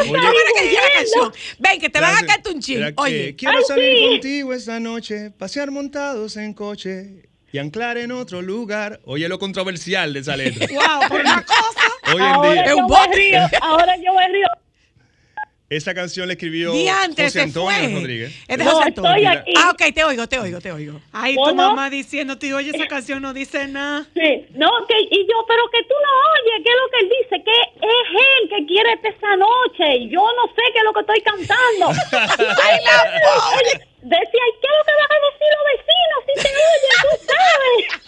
canción. Ven, que te van a caer un chin. Era que Oye. Quiero Ay, salir sí. contigo esta noche, pasear montados en coche y anclar en otro lugar. Oye, lo controversial de esa letra. Wow, por una cosa. Hoy en Ahora día. Yo me río, ahora yo me río. Esa canción la escribió Diantre, José Antonio fue. Rodríguez. Es de No, José estoy Antonio. aquí. Ah, ok, te oigo, te oigo, te oigo. Ay, tu mamá diciendo, tío, oye, esa canción no dice nada. Sí, no, que, y yo, pero que tú no oyes, ¿qué es lo que él dice? Que es él que quiere estar esa noche, y yo no sé qué es lo que estoy cantando. Ay, la pobre. Decía, ¿y qué es lo que van a decir los vecinos si te oyen? Tú sabes.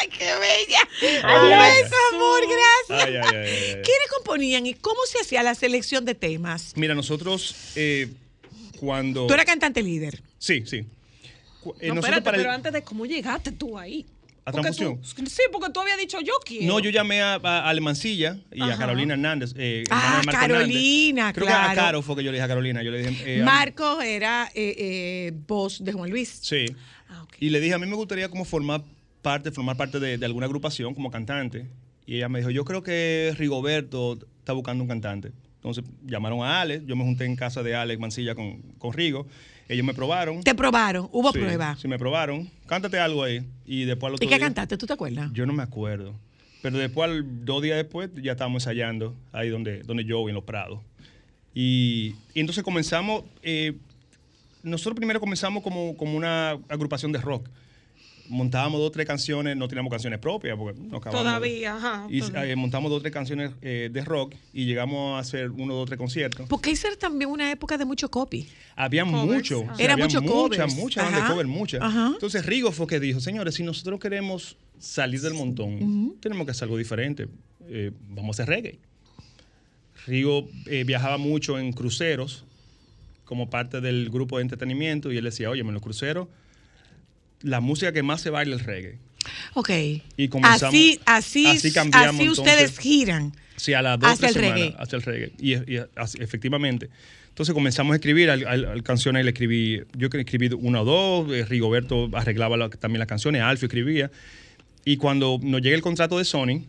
Ay, qué bella. Ay, Ay, ay. amor, gracias. Ay, ay, ay, ay, ay. ¿Quiénes componían y cómo se hacía la selección de temas? Mira, nosotros eh, cuando... Tú eras cantante líder. Sí, sí. Cu- eh, No, nosotros espérate, para el- pero antes de cómo llegaste tú ahí. ¿A Porque Transfusión? tú- sí, porque tú habías dicho yo quiero. No, yo llamé a, a Alemancilla y a Ajá. Carolina Hernández. eh, Ah, hermana de Marco Carolina, Hernández. Creo claro. que a Caro fue que yo le dije a Carolina. Yo le dije... eh, a- Marco era eh, eh, voz de Juan Luis. Sí. Ah, ok. Y le dije, a mí me gustaría como formar parte, formar parte de, de alguna agrupación como cantante. Y ella me dijo, yo creo que Rigoberto está buscando un cantante. Entonces llamaron a Alex, yo me junté en casa de Alex Mancilla con, con Rigo. Ellos me probaron. Te probaron, hubo Sí, prueba. Sí, me probaron. Cántate algo ahí. Y después al otro ¿Y qué día- cantaste? ¿Tú te acuerdas? Yo no me acuerdo. Pero después, dos días después, ya estábamos ensayando ahí donde, donde yo, en Los Prados. Y, y entonces comenzamos, eh, nosotros primero comenzamos como, como una agrupación de rock. Montábamos dos o tres canciones, no teníamos canciones propias porque no acabamos. Todavía, ajá. Y todavía. eh, montamos dos o tres canciones eh, de rock y llegamos a hacer uno, dos, tres conciertos. Porque esa era también una época de mucho copy. Había Covers, mucho. o sea, Era había mucho mucha, covers. mucha banda de cover, mucha. ajá. Entonces Rigo fue que dijo, señores, si nosotros queremos salir del montón, tenemos que hacer algo diferente. Eh, vamos a hacer reggae. Rigo eh, viajaba mucho en cruceros como parte del grupo de entretenimiento y él decía, oye, en los cruceros, la música que más se baila es el reggae. Ok. Y comenzamos- así, así, así cambiamos, así ustedes entonces. giran. Sí, a las dos Hacia el semanas, reggae. hacia el reggae. Y, y así- efectivamente. Entonces comenzamos a escribir al, al- al canciones, le escribí, yo escribí una o dos, eh, Rigoberto arreglaba la- también las canciones, Alfio escribía. Y cuando nos llega el contrato de Sony,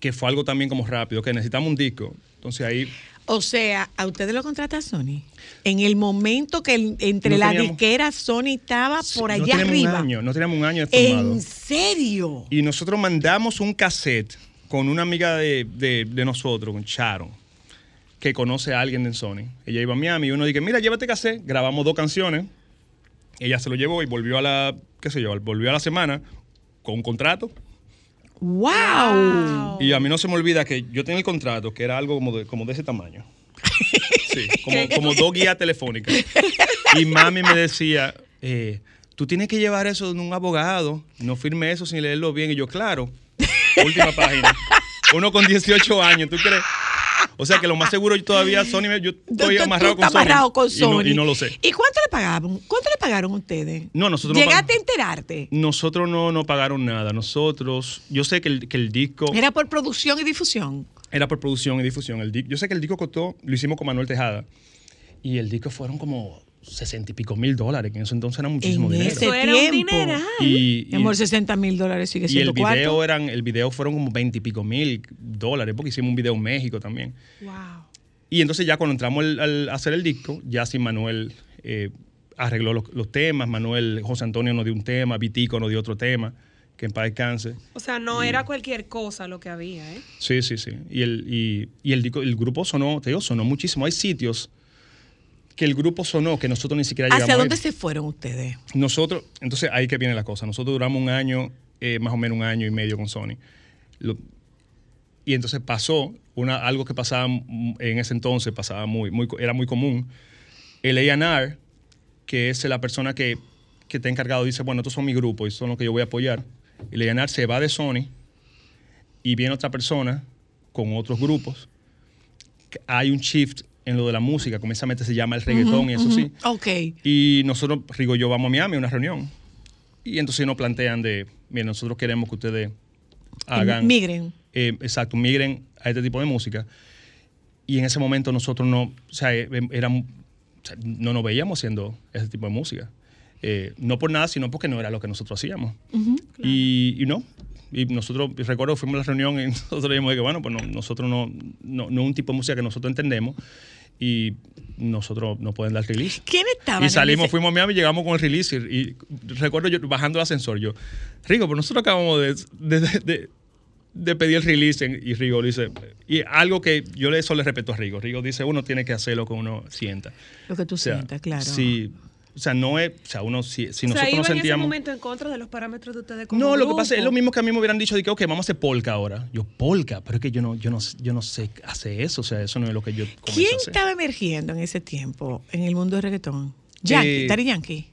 que fue algo también como rápido, que necesitamos un disco. Entonces ahí O sea, a ustedes lo contrata Sony. En el momento que el- entre No la teníamos- disquera Sony estaba por no allá teníamos arriba. un año, no teníamos un año de formado. ¿En serio? Y nosotros mandamos un cassette con una amiga de, de- de nosotros, con Sharon, que conoce a alguien en Sony. Ella iba a Miami y uno dije, mira, llévate cassette. Grabamos dos canciones. Ella se lo llevó y volvió a la, qué sé yo, volvió a la semana con un contrato. ¡Wow! Y a mí no se me olvida que yo tenía el contrato, que era algo como de, como de ese tamaño. Sí, como, como dos guías telefónicas. Y mami me decía, eh, tú tienes que llevar eso de un abogado, no firme eso sin leerlo bien. Y yo, claro, última página. Uno con 18 años, ¿tú crees? O sea que lo más seguro yo todavía Sony, me- yo estoy Tú- amarrado tú con Sony. amarrado con y no- Sony. Y no, lo sé. ¿Y cuánto le pagaban? ¿Cuánto le pagaron ustedes? No, nosotros no ¿Llegaste a pagamos. enterarte? Nosotros no, no pagaron nada. Nosotros, yo sé que el, que el disco Era por producción y difusión. era por producción y difusión. El yo sé que el disco costó, lo hicimos con Manuel Tejada. Y el disco fueron como sesenta y pico mil dólares, que en ese entonces era muchísimo En dinero. ese Eso era un tiempo. dineral. Y, amor, 60 mil dólares sigue y siendo el video cuarto. eran, el video fueron como 20 y pico mil dólares, porque hicimos un video en México también. Wow. Y entonces ya cuando entramos al, al hacer el disco, ya sí Manuel eh, arregló los, los temas, Manuel, José Antonio nos dio un tema, Vitico nos dio otro tema, que en paz descanse. O sea, no era cualquier cosa lo que había, ¿eh? Sí, sí, sí. Y el, y, y el, disco- el grupo sonó, te digo, sonó muchísimo. Hay sitios que el grupo sonó que nosotros ni siquiera llegamos ¿Hacia dónde se fueron ustedes? Nosotros, entonces ahí que viene la cosa. Nosotros duramos un año, eh, más o menos un año y medio con Sony. Lo- y entonces pasó una, algo que pasaba en ese entonces, pasaba muy, muy, era muy común. El A&R, que es la persona que, que está encargado, dice, bueno, estos son mi grupo y son los que yo voy a apoyar. El A&R se va de Sony y viene otra persona con otros grupos. Hay un shift en lo de la música, meterse, se llama el reggaetón y eso sí. Ok. Y nosotros, Rigo y yo, vamos a Miami a una reunión. Y entonces nos plantean de, mira, nosotros queremos que ustedes hagan... Migren. eh, exacto, migren a este tipo de música. Y en ese momento nosotros no, o sea, eh, éramos- o sea, no nos veíamos haciendo ese tipo de música. Eh, no por nada, sino porque no era lo que nosotros hacíamos. y, y no. Y nosotros, recuerdo, fuimos a la reunión y nosotros dijimos que, bueno, pues no, nosotros no, no, no un tipo de música que nosotros entendemos y nosotros no pueden dar release. ¿Quién estaba? Y salimos, fuimos a Miami y llegamos con el release. Y, y recuerdo yo bajando el ascensor, yo, Rigo, pero nosotros acabamos de, de, de- de- de pedir el release. en- y Rigo dice, y algo que yo le- eso le respeto a Rigo. Rigo dice, uno tiene que hacer lo que uno sienta. Lo que tú O sea, sientas, claro. Sí, o sea, no es, o sea, uno, si, si o sea, nosotros iba nos en ese sentíamos... momento en contra de los parámetros de ustedes como No, lo que pasa es lo mismo que a mí me hubieran dicho de que, ok, vamos a hacer polka ahora. Yo, polka, pero es que yo no, yo no, yo no sé hacer eso. O sea, eso no es lo que yo ¿Quién a hacer. estaba emergiendo en ese tiempo en el mundo del reggaetón? Yankee, Eh, Daddy Yankee.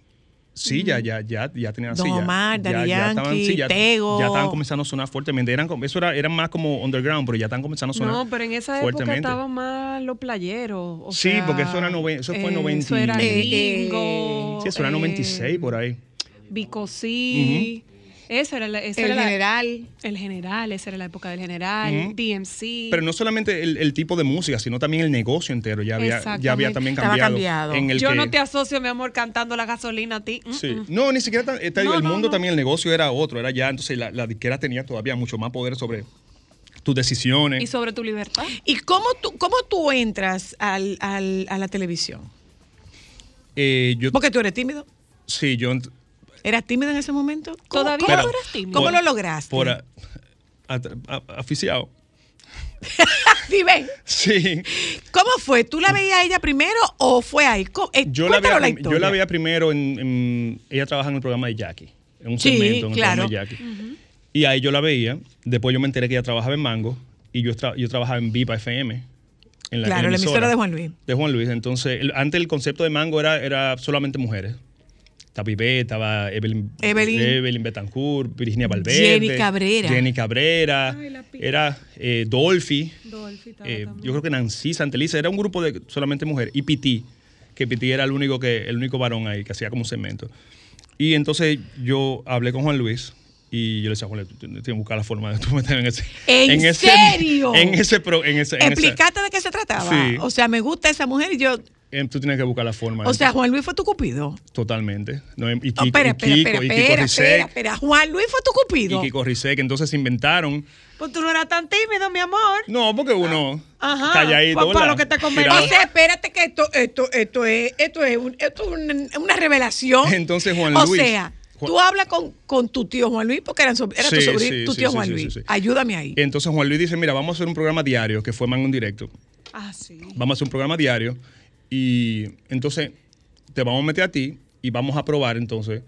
Sí, ya, ya, ya, ya tenían Don ya- Omar, ya, Daddy ya estaban, Yankee, sí, ya, Tego. ya estaban comenzando a sonar fuertemente. Eran, eso era, eran más como underground, pero ya están comenzando a sonar No, pero en esa época estaban más los playeros. o Sí, sea, porque eso era noven- eso fue eh, 90 Eso era Eh, Gringo. Sí, eso era eh, 96 por ahí. Bicosí. Esa era la, El era la- general. el general, esa era la época del general. DMC. Pero no solamente el, el tipo de música, sino también el negocio entero. Ya había, ya había también cambiado. cambiado. En el Yo que- no te asocio, mi amor, cantando la gasolina a ti. Mm, Sí. mm. No, ni siquiera tan- eh, digo, No, el no, mundo no. también, el negocio era otro, era ya, entonces la, la disquera tenía todavía mucho más poder sobre tus decisiones. Y sobre tu libertad. ¿Y cómo tú, cómo tú entras al, al- a la televisión? Eh, yo, Porque tú eres tímido. sí, yo ¿Eras tímido en ese momento? ¿Cómo- Todavía cómo- tú eres tímido. ¿Cómo Por- lo lograste? por a- a- a- aficiado. Dime, Sí. ¿cómo fue? ¿Tú la veías a ella primero o fue ahí? Eh, Yo la, veía, la yo la veía primero en, en- Ella trabaja en el programa de Jackie. En un Sí, segmento en el claro. programa de Jackie. Y ahí yo la veía. Después yo me enteré que ella trabajaba en Mango. Y yo, tra- yo trabajaba en Vipa FM. En Claro, en la emisora de Juan Luis. De Juan Luis. Entonces, el- antes el concepto de Mango era, era solamente mujeres. Estaba Ivette, estaba Evelyn, Evelyn. Evelyn Betancourt, Virginia Valverde. Jenny Cabrera. Jenny Cabrera. Ay, era eh, Dolphy. Dolphy Eh, también. yo creo que Nancy Santeliza era un grupo de solamente mujeres y Piti, que Piti era el único que el único varón ahí que hacía como un segmento. Y entonces yo hablé con Juan Luis y yo le decía, Juan, tienes que buscar la forma de tú meter en ese ¿En ese- serio? en ese pro- en ese, en ese- Explícate de qué se trataba. Sí. O sea, me gusta esa mujer y yo. eh, tú tienes que buscar la forma. O sea, Juan Luis fue tu cupido. totalmente. No, y No, Kiko, espera, y espera, Kiko, espera, y Kiko espera, Rizek, espera, espera. Juan Luis fue tu cupido. y Kiko Rizek, entonces se inventaron. Pues tú no eras tan tímido, mi amor. No, porque uno Ajá, calladito. pa- pa' ¿verdad? lo que te. Tirado. O sea, espérate que esto, esto, esto es, esto es, un- esto es una, una revelación. Entonces, Juan o Luis- sea, Juan- tú hablas con, con tu tío Juan Luis porque eran, era tu, Sí, sobrino, sí, tu tío sí, Juan Luis. Ayúdame ahí. Entonces Juan Luis dice, mira, vamos a hacer un programa diario, que fue Mango en directo. Ah, sí. Vamos a hacer un programa diario y entonces te vamos a meter a ti y vamos a probar entonces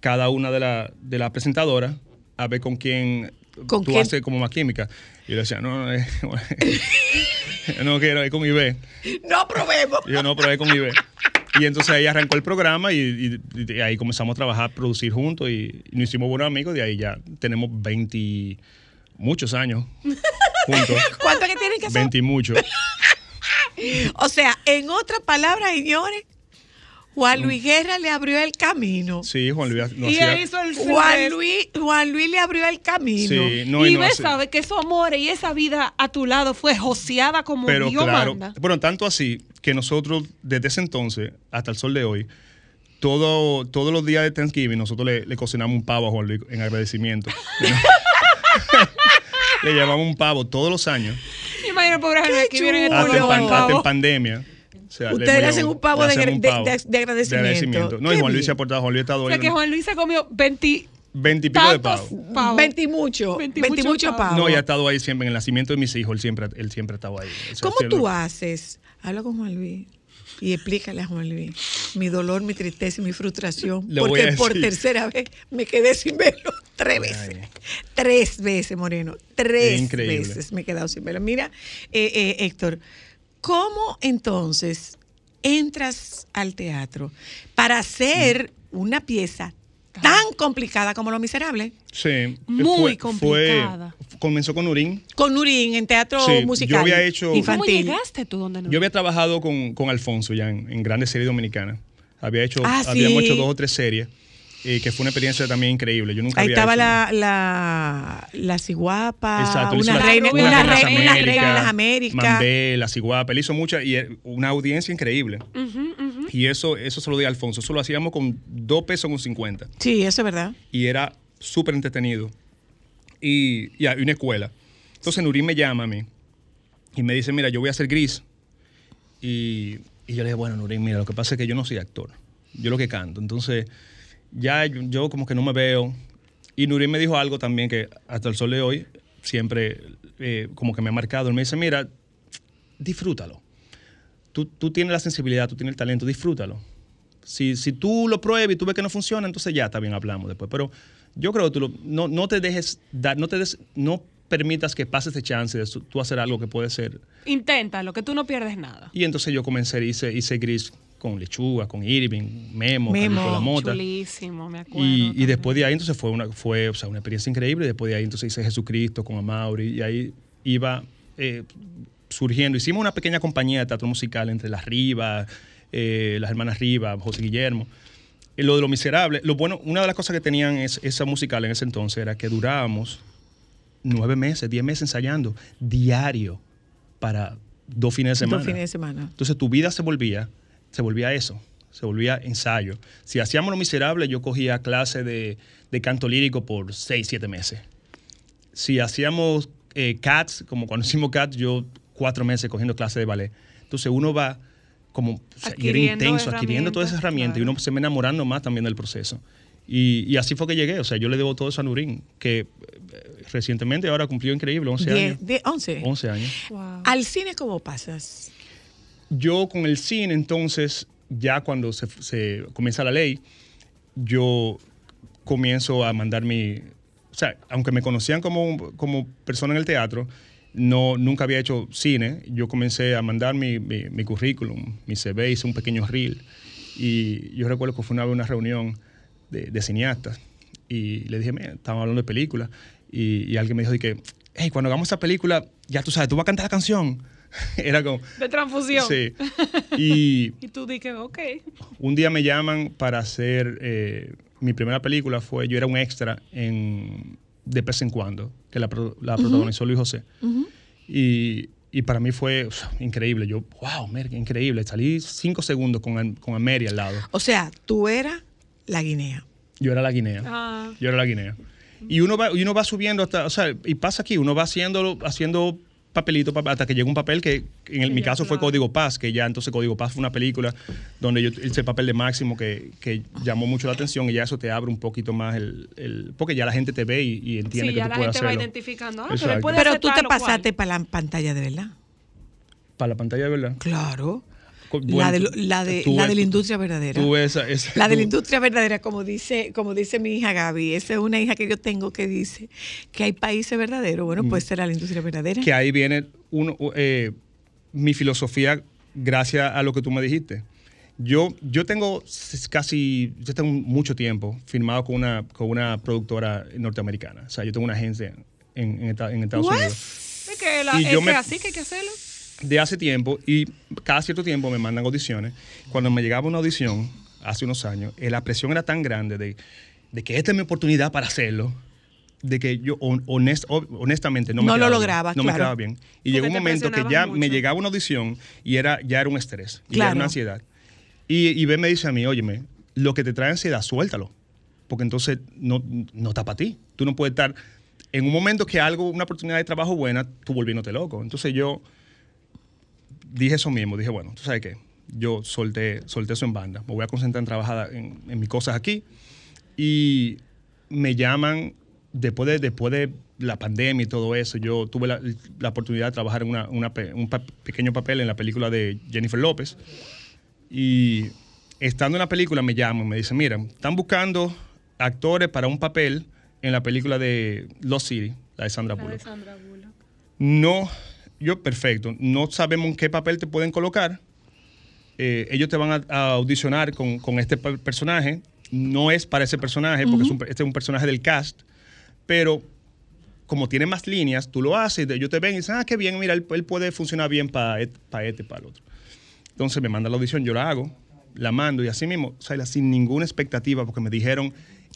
cada una de las de las presentadoras a ver con quién ¿Con tú quién? haces como más química. Y yo le decía, no, no, eh, no quiero, es con Ibe. No probemos. Y yo no, pero es con Ibe. Y entonces ahí arrancó el programa y, y- y ahí comenzamos a trabajar, a producir juntos y, y nos hicimos buenos amigos. De ahí ya tenemos 20, muchos años juntos. ¿Cuánto que tienen que hacer? 20 y muchos. O sea, en otras palabras, señores, Juan Luis Guerra le abrió el camino. Sí, Juan Luis no y hacía- él hizo el Juan. Luis, Juan Luis le abrió el camino. Sí, no, y y no ves, hace- sabe que esos amores y esa vida a tu lado fue joseada como Pero Dios claro, manda. bueno, tanto así que nosotros desde ese entonces hasta el sol de hoy, todo, todos los días de Thanksgiving nosotros le, le cocinamos un pavo a Juan Luis en agradecimiento. le llevamos un pavo todos los años, Imagina, pobre Jaime, que viene en, el hasta en pavo. pandemia. Sea, Ustedes le hacen un pavo de hacemos agra- un de- agradecimiento. No, y Juan Luis se ha portado, Juan Luis ha estado O sea que Juan Luis se comió 20 20 y pico de tantos pavo. pavos. Veinti y mucho, Veinti y veinti y mucho mucho pavo. pavo. No, y ha estado ahí siempre en el nacimiento de mis hijos, él siempre, él siempre ha estado ahí. O sea, ¿Cómo tú haces? Habla con Juan Luis y explícale a Juan Luis mi dolor, mi tristeza y mi frustración. Le porque por tercera vez me quedé sin verlo tres veces. Tres veces, Moreno. Tres veces me he quedado sin verlo. Mira, eh, eh, Héctor, ¿cómo entonces entras al teatro para hacer una pieza tan complicada como Lo Miserable? Sí. Muy fue- complicada. fue- comenzó con Urín. Con Nurín en teatro Sí, yo musical. había hecho- ¿Cómo infantil. llegaste tú donde no? Yo había trabajado con, con Alfonso ya en, en grandes series dominicanas. Había hecho, Ah, habíamos sí. hecho dos o tres series, eh, que fue una experiencia también increíble. Yo nunca Ahí había estaba hecho- la, la, la ciguapa, Exacto, una reina, una, de las reina, de las Américas. Mambé, La Ciguapa, él hizo muchas y una audiencia increíble. Y eso, eso se lo di a Alfonso. Eso lo hacíamos con dos pesos con 50. Sí, eso es verdad. y era súper entretenido. Y, y hay una escuela. Entonces Nurín me llama a mí y me dice, mira, yo voy a hacer gris. Y, y yo le dije, bueno, Nurín, mira, lo que pasa es que yo no soy actor. Yo lo que canto. Entonces, ya yo, yo como que no me veo. Y Nurín me dijo algo también que hasta el sol de hoy siempre eh, como que me ha marcado. Él me dice, mira, disfrútalo. Tú, tú tienes la sensibilidad, tú tienes el talento, disfrútalo. Si, si tú lo pruebas y tú ves que no funciona, entonces ya también hablamos después. Pero yo creo que tú lo- no, no te dejes dar, no te des- no permitas que pase ese chance de tú hacer algo que puede ser. Inténtalo, que tú no pierdes nada. Y entonces yo comencé, hice, hice gris con lechuga, con Irving, Memo, Memo. La Mota. Chulísimo, me acuerdo. Y, después de ahí entonces fue una, fue, o sea, una experiencia increíble. Después de ahí entonces hice Jesucristo con Amaury y ahí iba eh, surgiendo. Hicimos una pequeña compañía de teatro musical entre las Rivas, eh, las hermanas Rivas, José Guillermo. Eh, lo de lo miserable, lo bueno, una de las cosas que tenían es, esa musical en ese entonces era que durábamos nueve meses, diez meses ensayando diario para dos fines de semana. Dos fines de semana. Entonces tu vida se volvía, se volvía eso, se volvía ensayo. Si hacíamos lo miserable, yo cogía clase de, de canto lírico por seis, siete meses. Si hacíamos eh, Cats, como cuando hicimos Cats, yo cuatro meses cogiendo clase de ballet. Entonces uno va como, o sea, y era intenso, adquiriendo todas esas herramientas y uno se va enamorando más también del proceso. Y, y así fue que llegué, o sea, yo le debo todo eso a Nurín, que eh, recientemente ahora cumplió increíble, 11 Diez, años. diez, once. 11 años. Wow. ¿Al cine cómo pasas? Yo con el cine, entonces, ya cuando se, se comienza la ley, yo comienzo a mandar mi... O sea, aunque me conocían como, como persona en el teatro, no, nunca había hecho cine. Yo comencé a mandar mi, mi, mi currículum, mi CV, hice un pequeño reel. Y yo recuerdo que fue una una reunión de, de cineastas y le dije, mira, estábamos hablando de películas. Y, alguien me dijo que, hey, cuando hagamos esa película, ya tú sabes, tú vas a cantar la canción. Era como... De transfusión. Sí. Y Y tú dije, ok. un día me llaman para hacer eh, mi primera película fue yo era un extra en de vez en cuando que la, pro- la protagonizó Luis José y, y para mí fue uf, increíble yo wow merga, increíble salí cinco segundos con, con Ameri al lado O sea, tú eras la guinea. yo era la guinea Ah. yo era la guinea y uno va y uno va subiendo hasta o sea y pasa aquí uno va haciendo haciendo papelito pa- hasta que llega un papel que en el- mi caso fue. Código Paz que ya entonces Código Paz fue una película donde yo hice el papel de Máximo que, que llamó mucho la atención y ya eso te abre un poquito más el, el- porque ya la gente te ve y, y entiende Sí, que ya tú la puedes gente va hacerlo identificando. Ah, pero Pero tú te pasaste para la pantalla de verdad. para la pantalla de verdad Claro. La, de, la, de, la ves- de la industria verdadera. tú ves esa- esa- La de la industria verdadera, como dice, como dice mi hija Gaby, esa es una hija que yo tengo que dice que hay países verdaderos. Bueno, pues será la industria verdadera. que ahí viene uno, eh, mi filosofía gracias a lo que tú me dijiste, Yo, yo tengo casi, yo tengo mucho tiempo firmado con una, con una productora norteamericana. O sea, yo tengo una agencia en, en Esta- en Estados What? Unidos. Es que, la, Y es yo que me- así que hay que hacerlo. De hace tiempo y cada cierto tiempo me mandan audiciones. Cuando me llegaba una audición, hace unos años, eh, la presión era tan grande de, de que esta es mi oportunidad para hacerlo, de que yo honest- honestamente no me No lo bien, lograbas, No claro. me quedaba bien. Y llegó un momento que ya me llegaba una audición y era, ya era un estrés, y Claro. era una ansiedad. Y, y Ben me dice a mí, óyeme, lo que te trae ansiedad, suéltalo. Porque entonces no, no está para ti. Tú no puedes estar en un momento que algo, una oportunidad de trabajo buena, tú volviéndote loco. Entonces yo dije eso mismo. Dije, bueno, tú sabes qué, yo solté, solté eso en banda. Me voy a concentrar en trabajar en, en mis cosas aquí. Y me llaman después de, después de la pandemia y todo eso. Yo tuve la, la oportunidad de trabajar en una- una un pa- pequeño papel en la película de Jennifer López. Y estando en la película me llaman y me dicen, mira, están buscando actores para un papel en la película de Lost City, la de Sandra Bullock. No, yo, perfecto. No sabemos en qué papel te pueden colocar. Eh, ellos te van a, a audicionar con, con este personaje. No es para ese personaje, porque es un este es un personaje del cast. Pero como tiene más líneas, tú lo haces, ellos te ven y dicen, ah, qué bien, mira, él, él puede funcionar bien para este, para el otro. Entonces me manda la audición, yo la hago, la mando y así mismo, Saila, sin ninguna expectativa, porque me dijeron,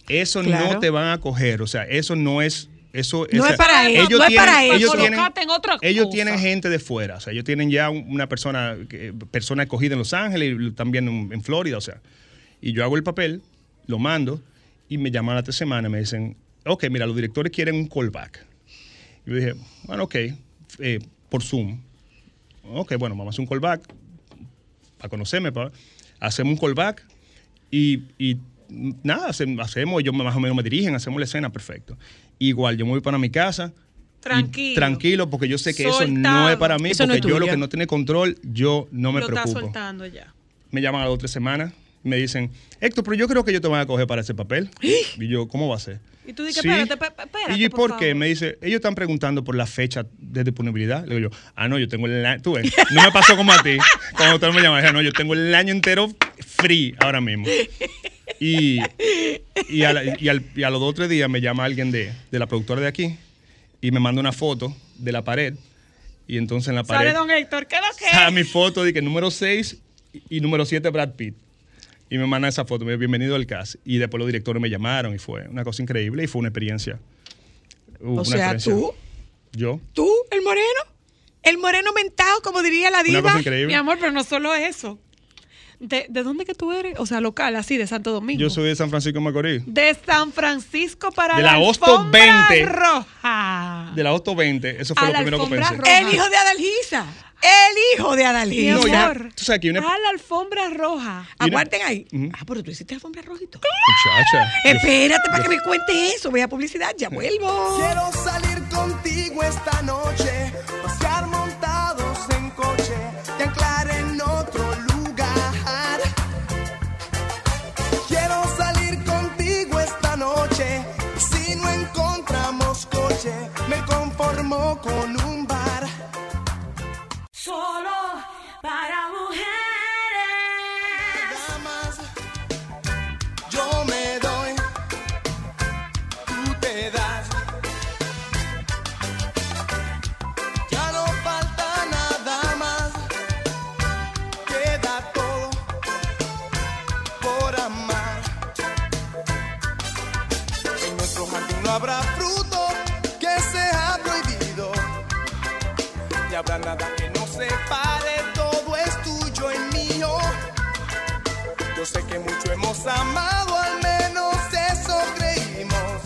eso Claro. no te van a coger, o sea, eso no es... Eso, No es para ellos, no es para ellos tienen, ellos tienen gente de fuera, o sea, ellos tienen ya un- una persona, persona escogida en Los Ángeles y también en, en Florida, o sea. Y yo hago el papel, lo mando y me llaman a la tres semanas y me dicen, ok, mira, los directores quieren un callback. Y yo dije, bueno, ok, eh, por Zoom. Ok, bueno, vamos a hacer un callback para conocerme, pa- hacemos un callback y, y nada, hace- hacemos, ellos más o menos me dirigen, hacemos la escena, perfecto. Igual, yo me voy para mi casa. Tranquilo. tranquilo, porque yo sé que eso no es para mí, Eso porque yo lo que no tiene control, yo no me Lo preocupo. soltando ya. Me llaman a las otras semanas, me dicen, Héctor, pero yo creo que yo te van a coger para ese papel. y yo, ¿cómo va a ser? Y tú dices, Sí. espérate, espérate, y yo, por ¿por qué? favor. Me dice, ellos están preguntando por la fecha de disponibilidad. Le digo yo, ah, no, yo tengo el año, tú ves, no me pasó como a ti. Cuando usted me llama, dije, no, yo tengo el año entero free ahora mismo. Y, y, a, la- y al- y a los dos o tres días me llama alguien de, de la productora de aquí y me manda una foto de la pared. Y entonces en la pared Sale don Héctor, ¿qué es lo que está es? mi foto de que número 6 y número 7 Brad Pitt. Y me manda esa foto, me dice, bienvenido al cast. Y después los directores me llamaron y fue una cosa increíble y fue una experiencia. Uh, O una sea, experiencia. tú, Yo. tú, el moreno, el moreno mentado, como diría la Una diva. cosa increíble. Mi amor, pero no solo eso. ¿De, de dónde que tú eres? O sea, local, así, de Santo Domingo. Yo soy de San Francisco de Macorís. De San Francisco para De la, la Hosto alfombra 20. roja. De la Auto 20, eso fue A lo primero que pensé. roja. El hijo de Adalgisa. El hijo de Adalgisa. No, tú sabes que una- a la alfombra roja. Aguarden ahí. Ah, pero tú hiciste alfombra rojito. Muchacha. yo- Espérate para que me cuentes eso. Voy a publicidad, ya vuelvo. Quiero salir contigo esta noche, hemos amado, al menos eso creímos.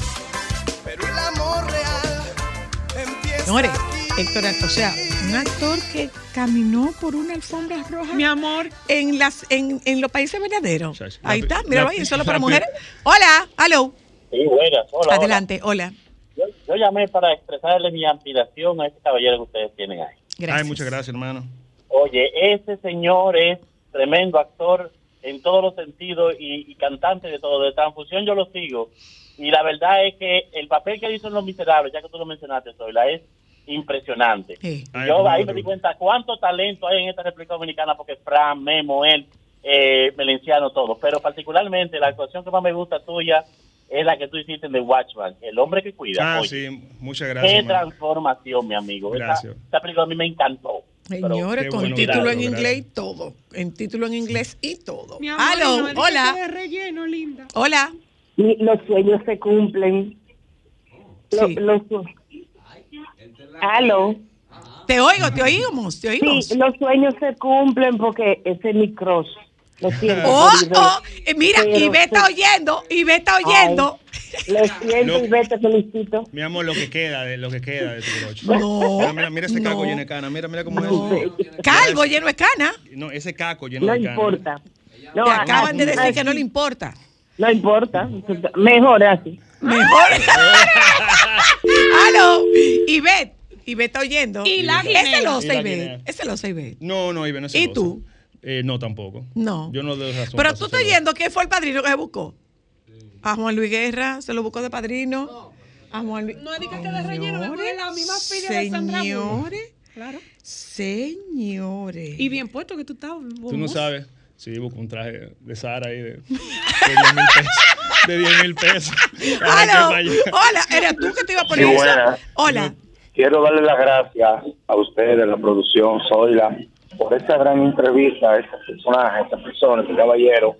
Pero el amor real empieza. Héctor, o sea, un actor que caminó por una alfombra roja Mi amor, en las en, en los países verdaderos. Ahí la- está, míralo la- ahí, solo para mujeres. Hola, hello. Sí, buenas. Hola, Adelante, hola. hola. Yo, yo llamé para expresarle mi admiración a este caballero que ustedes tienen ahí. Gracias. Ay, muchas gracias, hermano. Oye, ese señor es tremendo actor en todos los sentidos y, y cantante de todo. De Transfusión yo lo sigo. Y la verdad es que el papel que hizo en Los Miserables, ya que tú lo mencionaste, Zoila, es impresionante. Sí. Y Ay, yo ahí me di cuenta cuánto talento hay en esta República Dominicana porque Fran, Memo, él, eh, Melenciano, todo. Pero particularmente la actuación que más me gusta tuya es la que tú hiciste en The Watchman, El hombre que cuida. Ah, Oye, sí, muchas Qué gracias. man. transformación, mi amigo. Gracias. Esa, película a mí me encantó. Señores, Qué con bueno, título en gracias, inglés y todo. En título en inglés y todo. Mi amor, Aló, no hola. de relleno, linda. Hola. Los sueños se cumplen. Sí. los Aló. Te oigo, te oímos, te oímos. Sí, los sueños se cumplen porque ese es mi cross. Lo siento. Oh, Ivette. oh, mira, y ve está oyendo, y ve está oyendo. Lo siento, Lo- y te felicito. Mi amor, lo que queda de lo que queda de tu broche. No, Mira, mira, mira ese no. caco lleno de cana. Mira, mira cómo No. es. Calvo, lleno de cana. No, ese caco lleno No de cana. importa. No, Te acaban de así- decir que no le importa. No importa. Mejor así. Mejor. Aló, Ivette. Ivette está oyendo. Y la Ese guinea. lo Y sé, la Ivette. lo sé, Ivette. No, no, Ibe, no es ¿Y celosa. tú? Eh, no, tampoco. No. Yo no doy razón. Pero tú estás yendo, ¿quién fue el padrino que se buscó? A Juan Luis Guerra, se lo buscó de padrino. A Juan Luis. No es de que de relleno, me pone la misma filia de Sandra. Señores, Claro. señores. Y bien puesto que tú estabas. Tú no sabes. Sí, busco un traje de Sara ahí de, de 10 mil pesos. De 10 mil pesos. Falla. hola, ¿eras tú que te iba a poner Sí, eso? Hola. Quiero darle las gracias a ustedes, la producción, Zoila, por esta gran entrevista a este personaje, a esta persona, este caballero,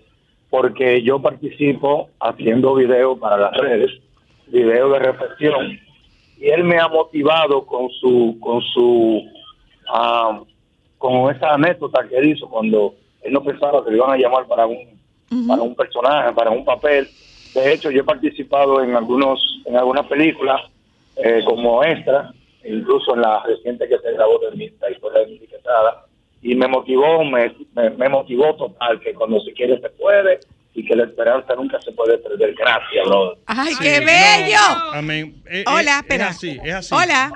porque yo participo haciendo videos para las redes, videos de reflexión, y él me ha motivado con su, con su, ah, con esa anécdota que él hizo cuando él no pensaba que le iban a llamar para un, para un personaje, para un papel. De hecho, yo he participado en algunos, en algunas películas eh, como extra, incluso en la reciente que se grabó de mi la historia de mi etiquetada, y me motivó, me, me, me motivó total, que cuando se quiere se puede, y que la esperanza nunca se puede perder. Gracias, brother. Ay, Sí, qué no. bello. Amén. Eh, Hola, eh, espera. Es así, es así. Hola.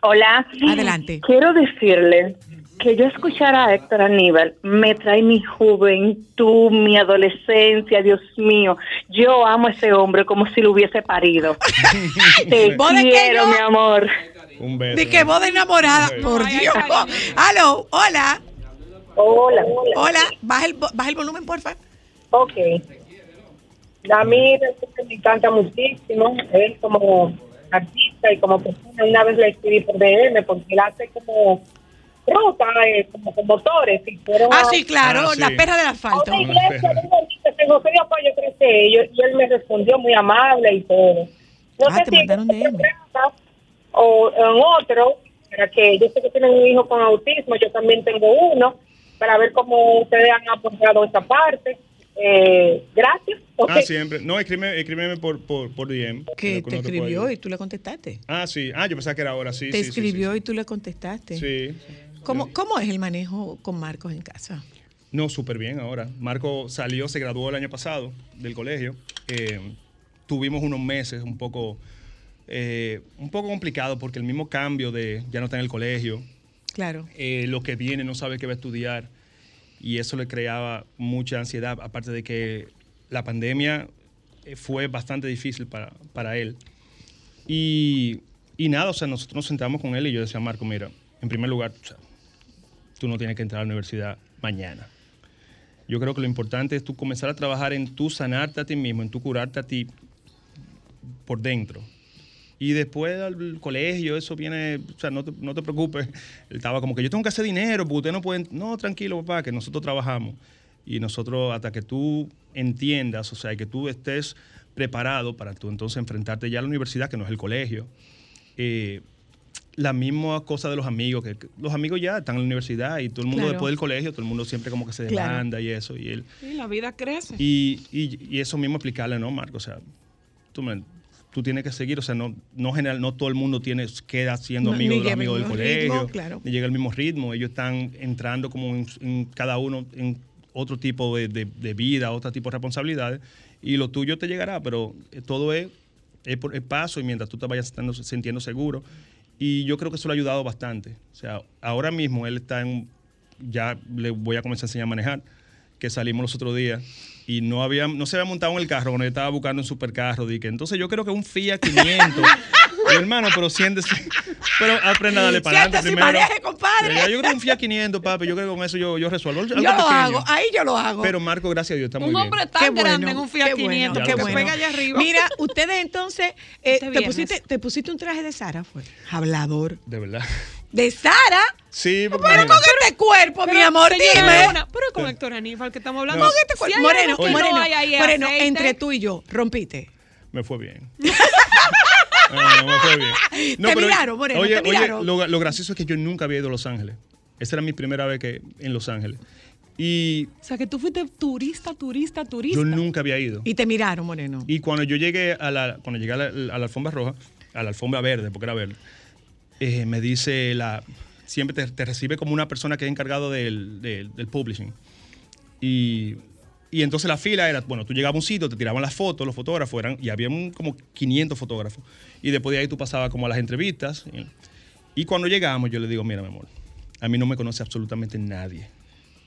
Hola. Adelante. Quiero decirle que yo escuchar a Héctor Aníbal me trae mi juventud, mi adolescencia, Dios mío. Yo amo a ese hombre como si lo hubiese parido. Te ¿Vos de qué quiero, no? mi amor. Un beso. De que vos de enamorada, por Dios. Aló, hola. Hola. Hola, baja el, baja el volumen, porfa. Ok. A mí realmente me encanta muchísimo. Él como artista y como persona, una vez le escribí por DM porque él hace como ruta, eh, como con motores. Y fueron Ah, a- sí, claro, Ah, sí. la perra del asfalto. una iglesia muy bonita, en José de Apoyo crece ellos, y él me respondió muy amable y todo. No Ah, sé te si mandaron en este o en otro, para que yo sé que tienen un hijo con autismo, yo también tengo uno, para ver cómo ustedes han apoyado esa parte. Eh, gracias. Ah, siempre. No, escríbeme, escríbeme por, por, por DM. Que te escribió y tú le contestaste. Ah, sí. Ah, yo pensaba que era ahora, sí. te sí, sí, escribió sí, y tú le contestaste. Sí. ¿Cómo, ¿Cómo es el manejo con Marcos en casa? No, súper bien ahora. Marco salió, se graduó el año pasado del colegio. Eh, tuvimos unos meses un poco, eh, un poco complicado porque el mismo cambio de ya no está en el colegio, Claro. eh, lo que viene no sabe qué va a estudiar y eso le creaba mucha ansiedad, aparte de que la pandemia eh, fue bastante difícil para, para él. Y, y nada, o sea, nosotros nos sentamos con él y yo decía, Marco, mira, en primer lugar, tú no tienes que entrar a la universidad mañana. Yo creo que lo importante es tú comenzar a trabajar en tú sanarte a ti mismo, en tú curarte a ti por dentro. Y después al colegio, eso viene, o sea, no te, no te preocupes. Él estaba como que yo tengo que hacer dinero, porque ustedes no pueden. No, tranquilo, papá, que nosotros trabajamos. Y nosotros, hasta que tú entiendas, o sea, que tú estés preparado para tú entonces enfrentarte ya a la universidad, que no es el colegio. Eh, la misma cosa de los amigos, que, los amigos ya están en la universidad y todo el mundo Claro. después del colegio, todo el mundo siempre como que se Claro. demanda y eso. Y él, Y la vida crece. y, y- y eso mismo explicarle, ¿no, Marco? O sea, tú, me- tú tienes que seguir, o sea, no, no general, no todo el mundo tiene, queda siendo No, amigo de los amigos del mismo ritmo, colegio, claro. ni llega al mismo ritmo. Ellos están entrando como en, en cada uno en otro tipo de, de- de vida, otro tipo de responsabilidades, y lo tuyo te llegará, pero eh, todo es, es por el paso y mientras tú te vayas estando- sintiendo seguro. Y yo creo que eso le ha ayudado bastante. O sea, ahora mismo él está en, ya le voy a comenzar a enseñar a manejar, que salimos los otros días y no había, no se había montado en el carro cuando yo estaba buscando un supercarro. Dije, entonces yo creo que un Fiat 500 Y, hermano, pero siéntese. Pero aprenda a darle para adelante Siéntese y primero. maneje, compadre. Yo creo que un Fiat 500, papi. Yo creo que con eso yo, yo resuelvo. Algo Yo lo pequeño. hago, ahí yo lo hago. Pero Marco, gracias a Dios, está muy Un bien. hombre tan Qué bueno, grande en un Fiat qué bueno, 500 qué que bueno. pega allá arriba. Mira, ustedes entonces, eh, Este te, pusiste, te pusiste un traje de Sara, fue. Hablador. De verdad. ¿De Sara? Sí, porque Pero con este cuerpo, mi amor, señora, dime. una- pero con Héctor Aníbal que estamos hablando. Con este cuerpo. Moreno, que Moreno, no hay ahí es Moreno, aceite. entre tú y yo, rompiste. me fue bien. No, me fue bien. Te miraron, Moreno, oye, te oye, miraron. lo, lo gracioso es que yo nunca había ido a Los Ángeles. Esta era mi primera vez que en Los Ángeles. Y O sea, que tú fuiste turista, turista, turista. yo nunca había ido. Y te miraron, Moreno. Y cuando yo llegué a la, cuando llegué a la, a la alfombra roja, a la alfombra verde, porque era verde, eh, me dice la. Siempre te, recibe como una persona que es encargado del, del, publishing. Y, y entonces la fila era, bueno, tú llegabas a un sitio, te tiraban las fotos, los fotógrafos eran, y había como 500 fotógrafos. Y después de ahí tú pasabas como a las entrevistas. Y, y cuando llegamos, yo le digo, mira, mi amor, a mí no me conoce absolutamente nadie.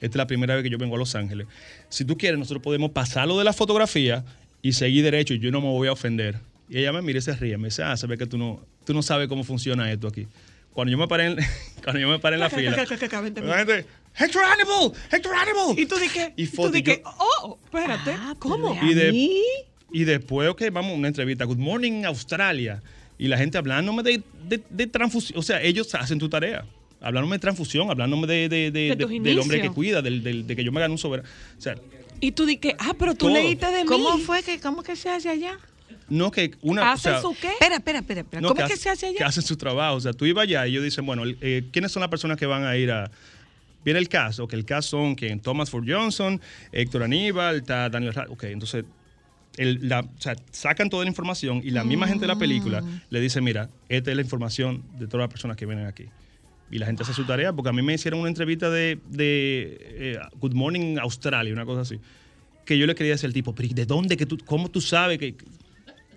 Esta es la primera vez que yo vengo a Los Ángeles. Si tú quieres, nosotros podemos pasar lo de la fotografía y seguir derecho y yo no me voy a ofender. Y ella me mira y se ríe. Me dice, ah, ve que tú no, tú no sabes cómo funciona esto aquí. Cuando yo me paré en, cuando yo me paré en la fila, la gente, Hector Hannibal, Hector Hannibal. ¿Y tú qué? Y ¿Y tú foto, de y qué? yo- Oh, espérate. ¿Cómo? y, de- y después, ok, vamos a una entrevista. Good morning, Australia. Y la gente hablándome de, de, de transfusión. O sea, ellos hacen tu tarea. Hablándome de transfusión, hablándome de, de- de- De del hombre que cuida, del, del- de que yo me gane un soberano. O sea, Y tú dije, ah, pero tú Todo. leíste de mí. ¿Cómo fue que, cómo que se hace allá? No que una. o ¿Hacen sea, su qué? Espera, espera, espera, espera. no, ¿Cómo es que se hace allá? Que hacen su trabajo. O sea, tú ibas allá y ellos dicen, bueno, eh, ¿quiénes son las personas que van a ir a. Viene el caso, que el caso son que Thomas Ford Johnson, Héctor Aníbal, está Daniel Ra- Ok, entonces el- la- o sea, sacan toda la información y la misma gente de la película le dice, mira, esta es la información de todas las personas que vienen aquí. Y la gente hace su tarea, porque a mí me hicieron una entrevista de, de eh, Good Morning Australia, una cosa así, que yo le quería decir al tipo, pero ¿y ¿de dónde? Que tú, ¿Cómo tú sabes que,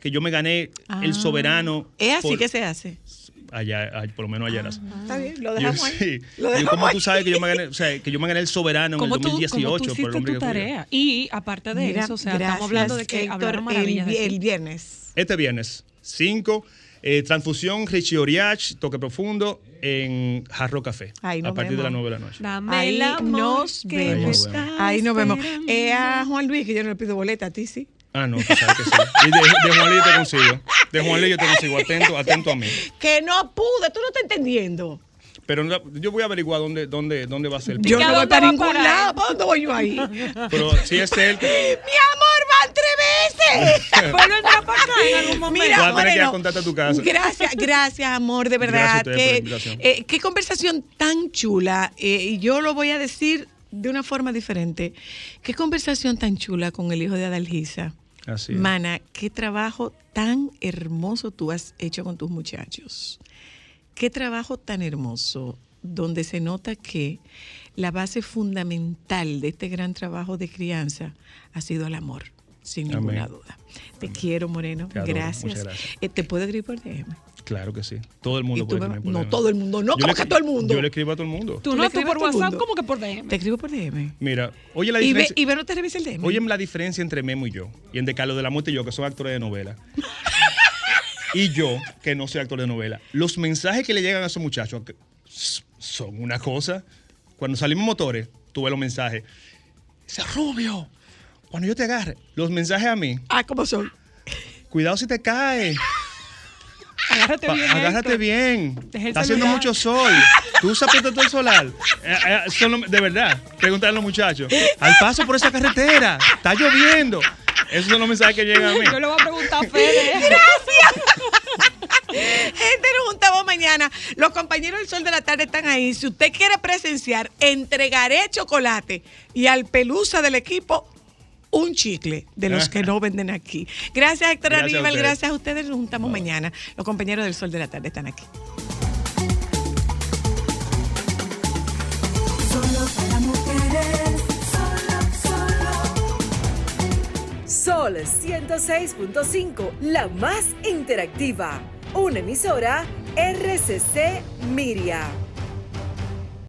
que yo me gané el Ah. soberano? Es así por- que se hace. allá, allá, por lo menos allá era así. Está bien, lo Yo, dejamos ahí. sí. Lo Yo, dejamos ¿Cómo tú ahí. sabes que yo me gané, o sea, que yo me gané el soberano en el ¿Cómo tú, 2018 cómo tú por el hombre tu que tarea? Y aparte de Mira, eso, o sea, gracias, estamos hablando de que Héctor, hablaron maravillas el, el viernes. Este viernes, 5, eh, transfusión Richie Oriach, toque profundo en Jarro Café. Ahí nos a partir de las vemos. 9 de la noche. Dame Ahí el nos vemos. Ahí nos vemos. Eh, a Juan Luis, que yo no le pido boleta, a ti sí. Ah, no, tú sabes que sí. Y de, de Juan Luis yo te consigo. De Juan Luis yo te consigo. Atento, atento a mí. Que no pude, tú no estás entendiendo. Pero no- yo voy a averiguar dónde, dónde, dónde va a ser. Yo que no voy para va a ningún parar? lado. ¿Para dónde voy yo ahí? Mi Pero si es él, que- amor, van tres veces. Vuelve a entrar para acá en algún momento. Mira, Voy a tener que ir a Moreno, contarte a tu casa. Gracias, gracias, amor, de Gracias a verdad. que, eh, qué conversación tan chula. eh, y yo lo voy a decir de una forma diferente. Qué conversación tan chula con el hijo de Adalgisa. Así. Mana, qué trabajo tan hermoso tú has hecho con tus muchachos. Qué trabajo tan hermoso, donde se nota que la base fundamental de este gran trabajo de crianza ha sido el amor, sin Amén. ninguna duda. Te quiero, Moreno. Te gracias. Eh, ¿Te puedo escribir por DM? Claro que sí. Todo el mundo puede me- tener no, todo el mundo, no, Yo ¿cómo le- que todo el mundo? Yo le escribo a todo el mundo. Tú no, tú escribes por WhatsApp, como que por DM. Te escribo por DM. Mira, oye la Y, ve, diferencia. y ve, no te revisa el DM. Oye la diferencia entre Memo y yo. Y en De Carlos de la Muerte y yo, que son actores de novela. y yo, que no soy actor de novela. Los mensajes que le llegan a esos muchachos son una cosa. Cuando salimos motores, tuve los mensajes. Dice, Rubio, cuando yo te agarre, los mensajes a mí, ah, ¿cómo son? cuidado si te caes. Agárrate Pa- bien. agárrate bien. Está haciendo mucho sol. Tú usas protector solar. Eh, eh, son lo- de verdad. Preguntan a los muchachos. Al paso por esa carretera. Está lloviendo. Esos son los mensajes que llegan a mí. Yo le voy a preguntar a Fede. Gente, nos juntamos mañana. Los compañeros del Sol de la Tarde están ahí. Si usted quiere presenciar, entregaré chocolate y al pelusa del equipo un chicle de los que no venden aquí. Gracias, Héctor Gracias a Aníbal. ustedes. Gracias a ustedes. Nos juntamos mañana. Los compañeros del Sol de la Tarde están aquí. Solo para mujeres, solo, solo. Sol 106.5, la más interactiva. Una emisora RCC Miria.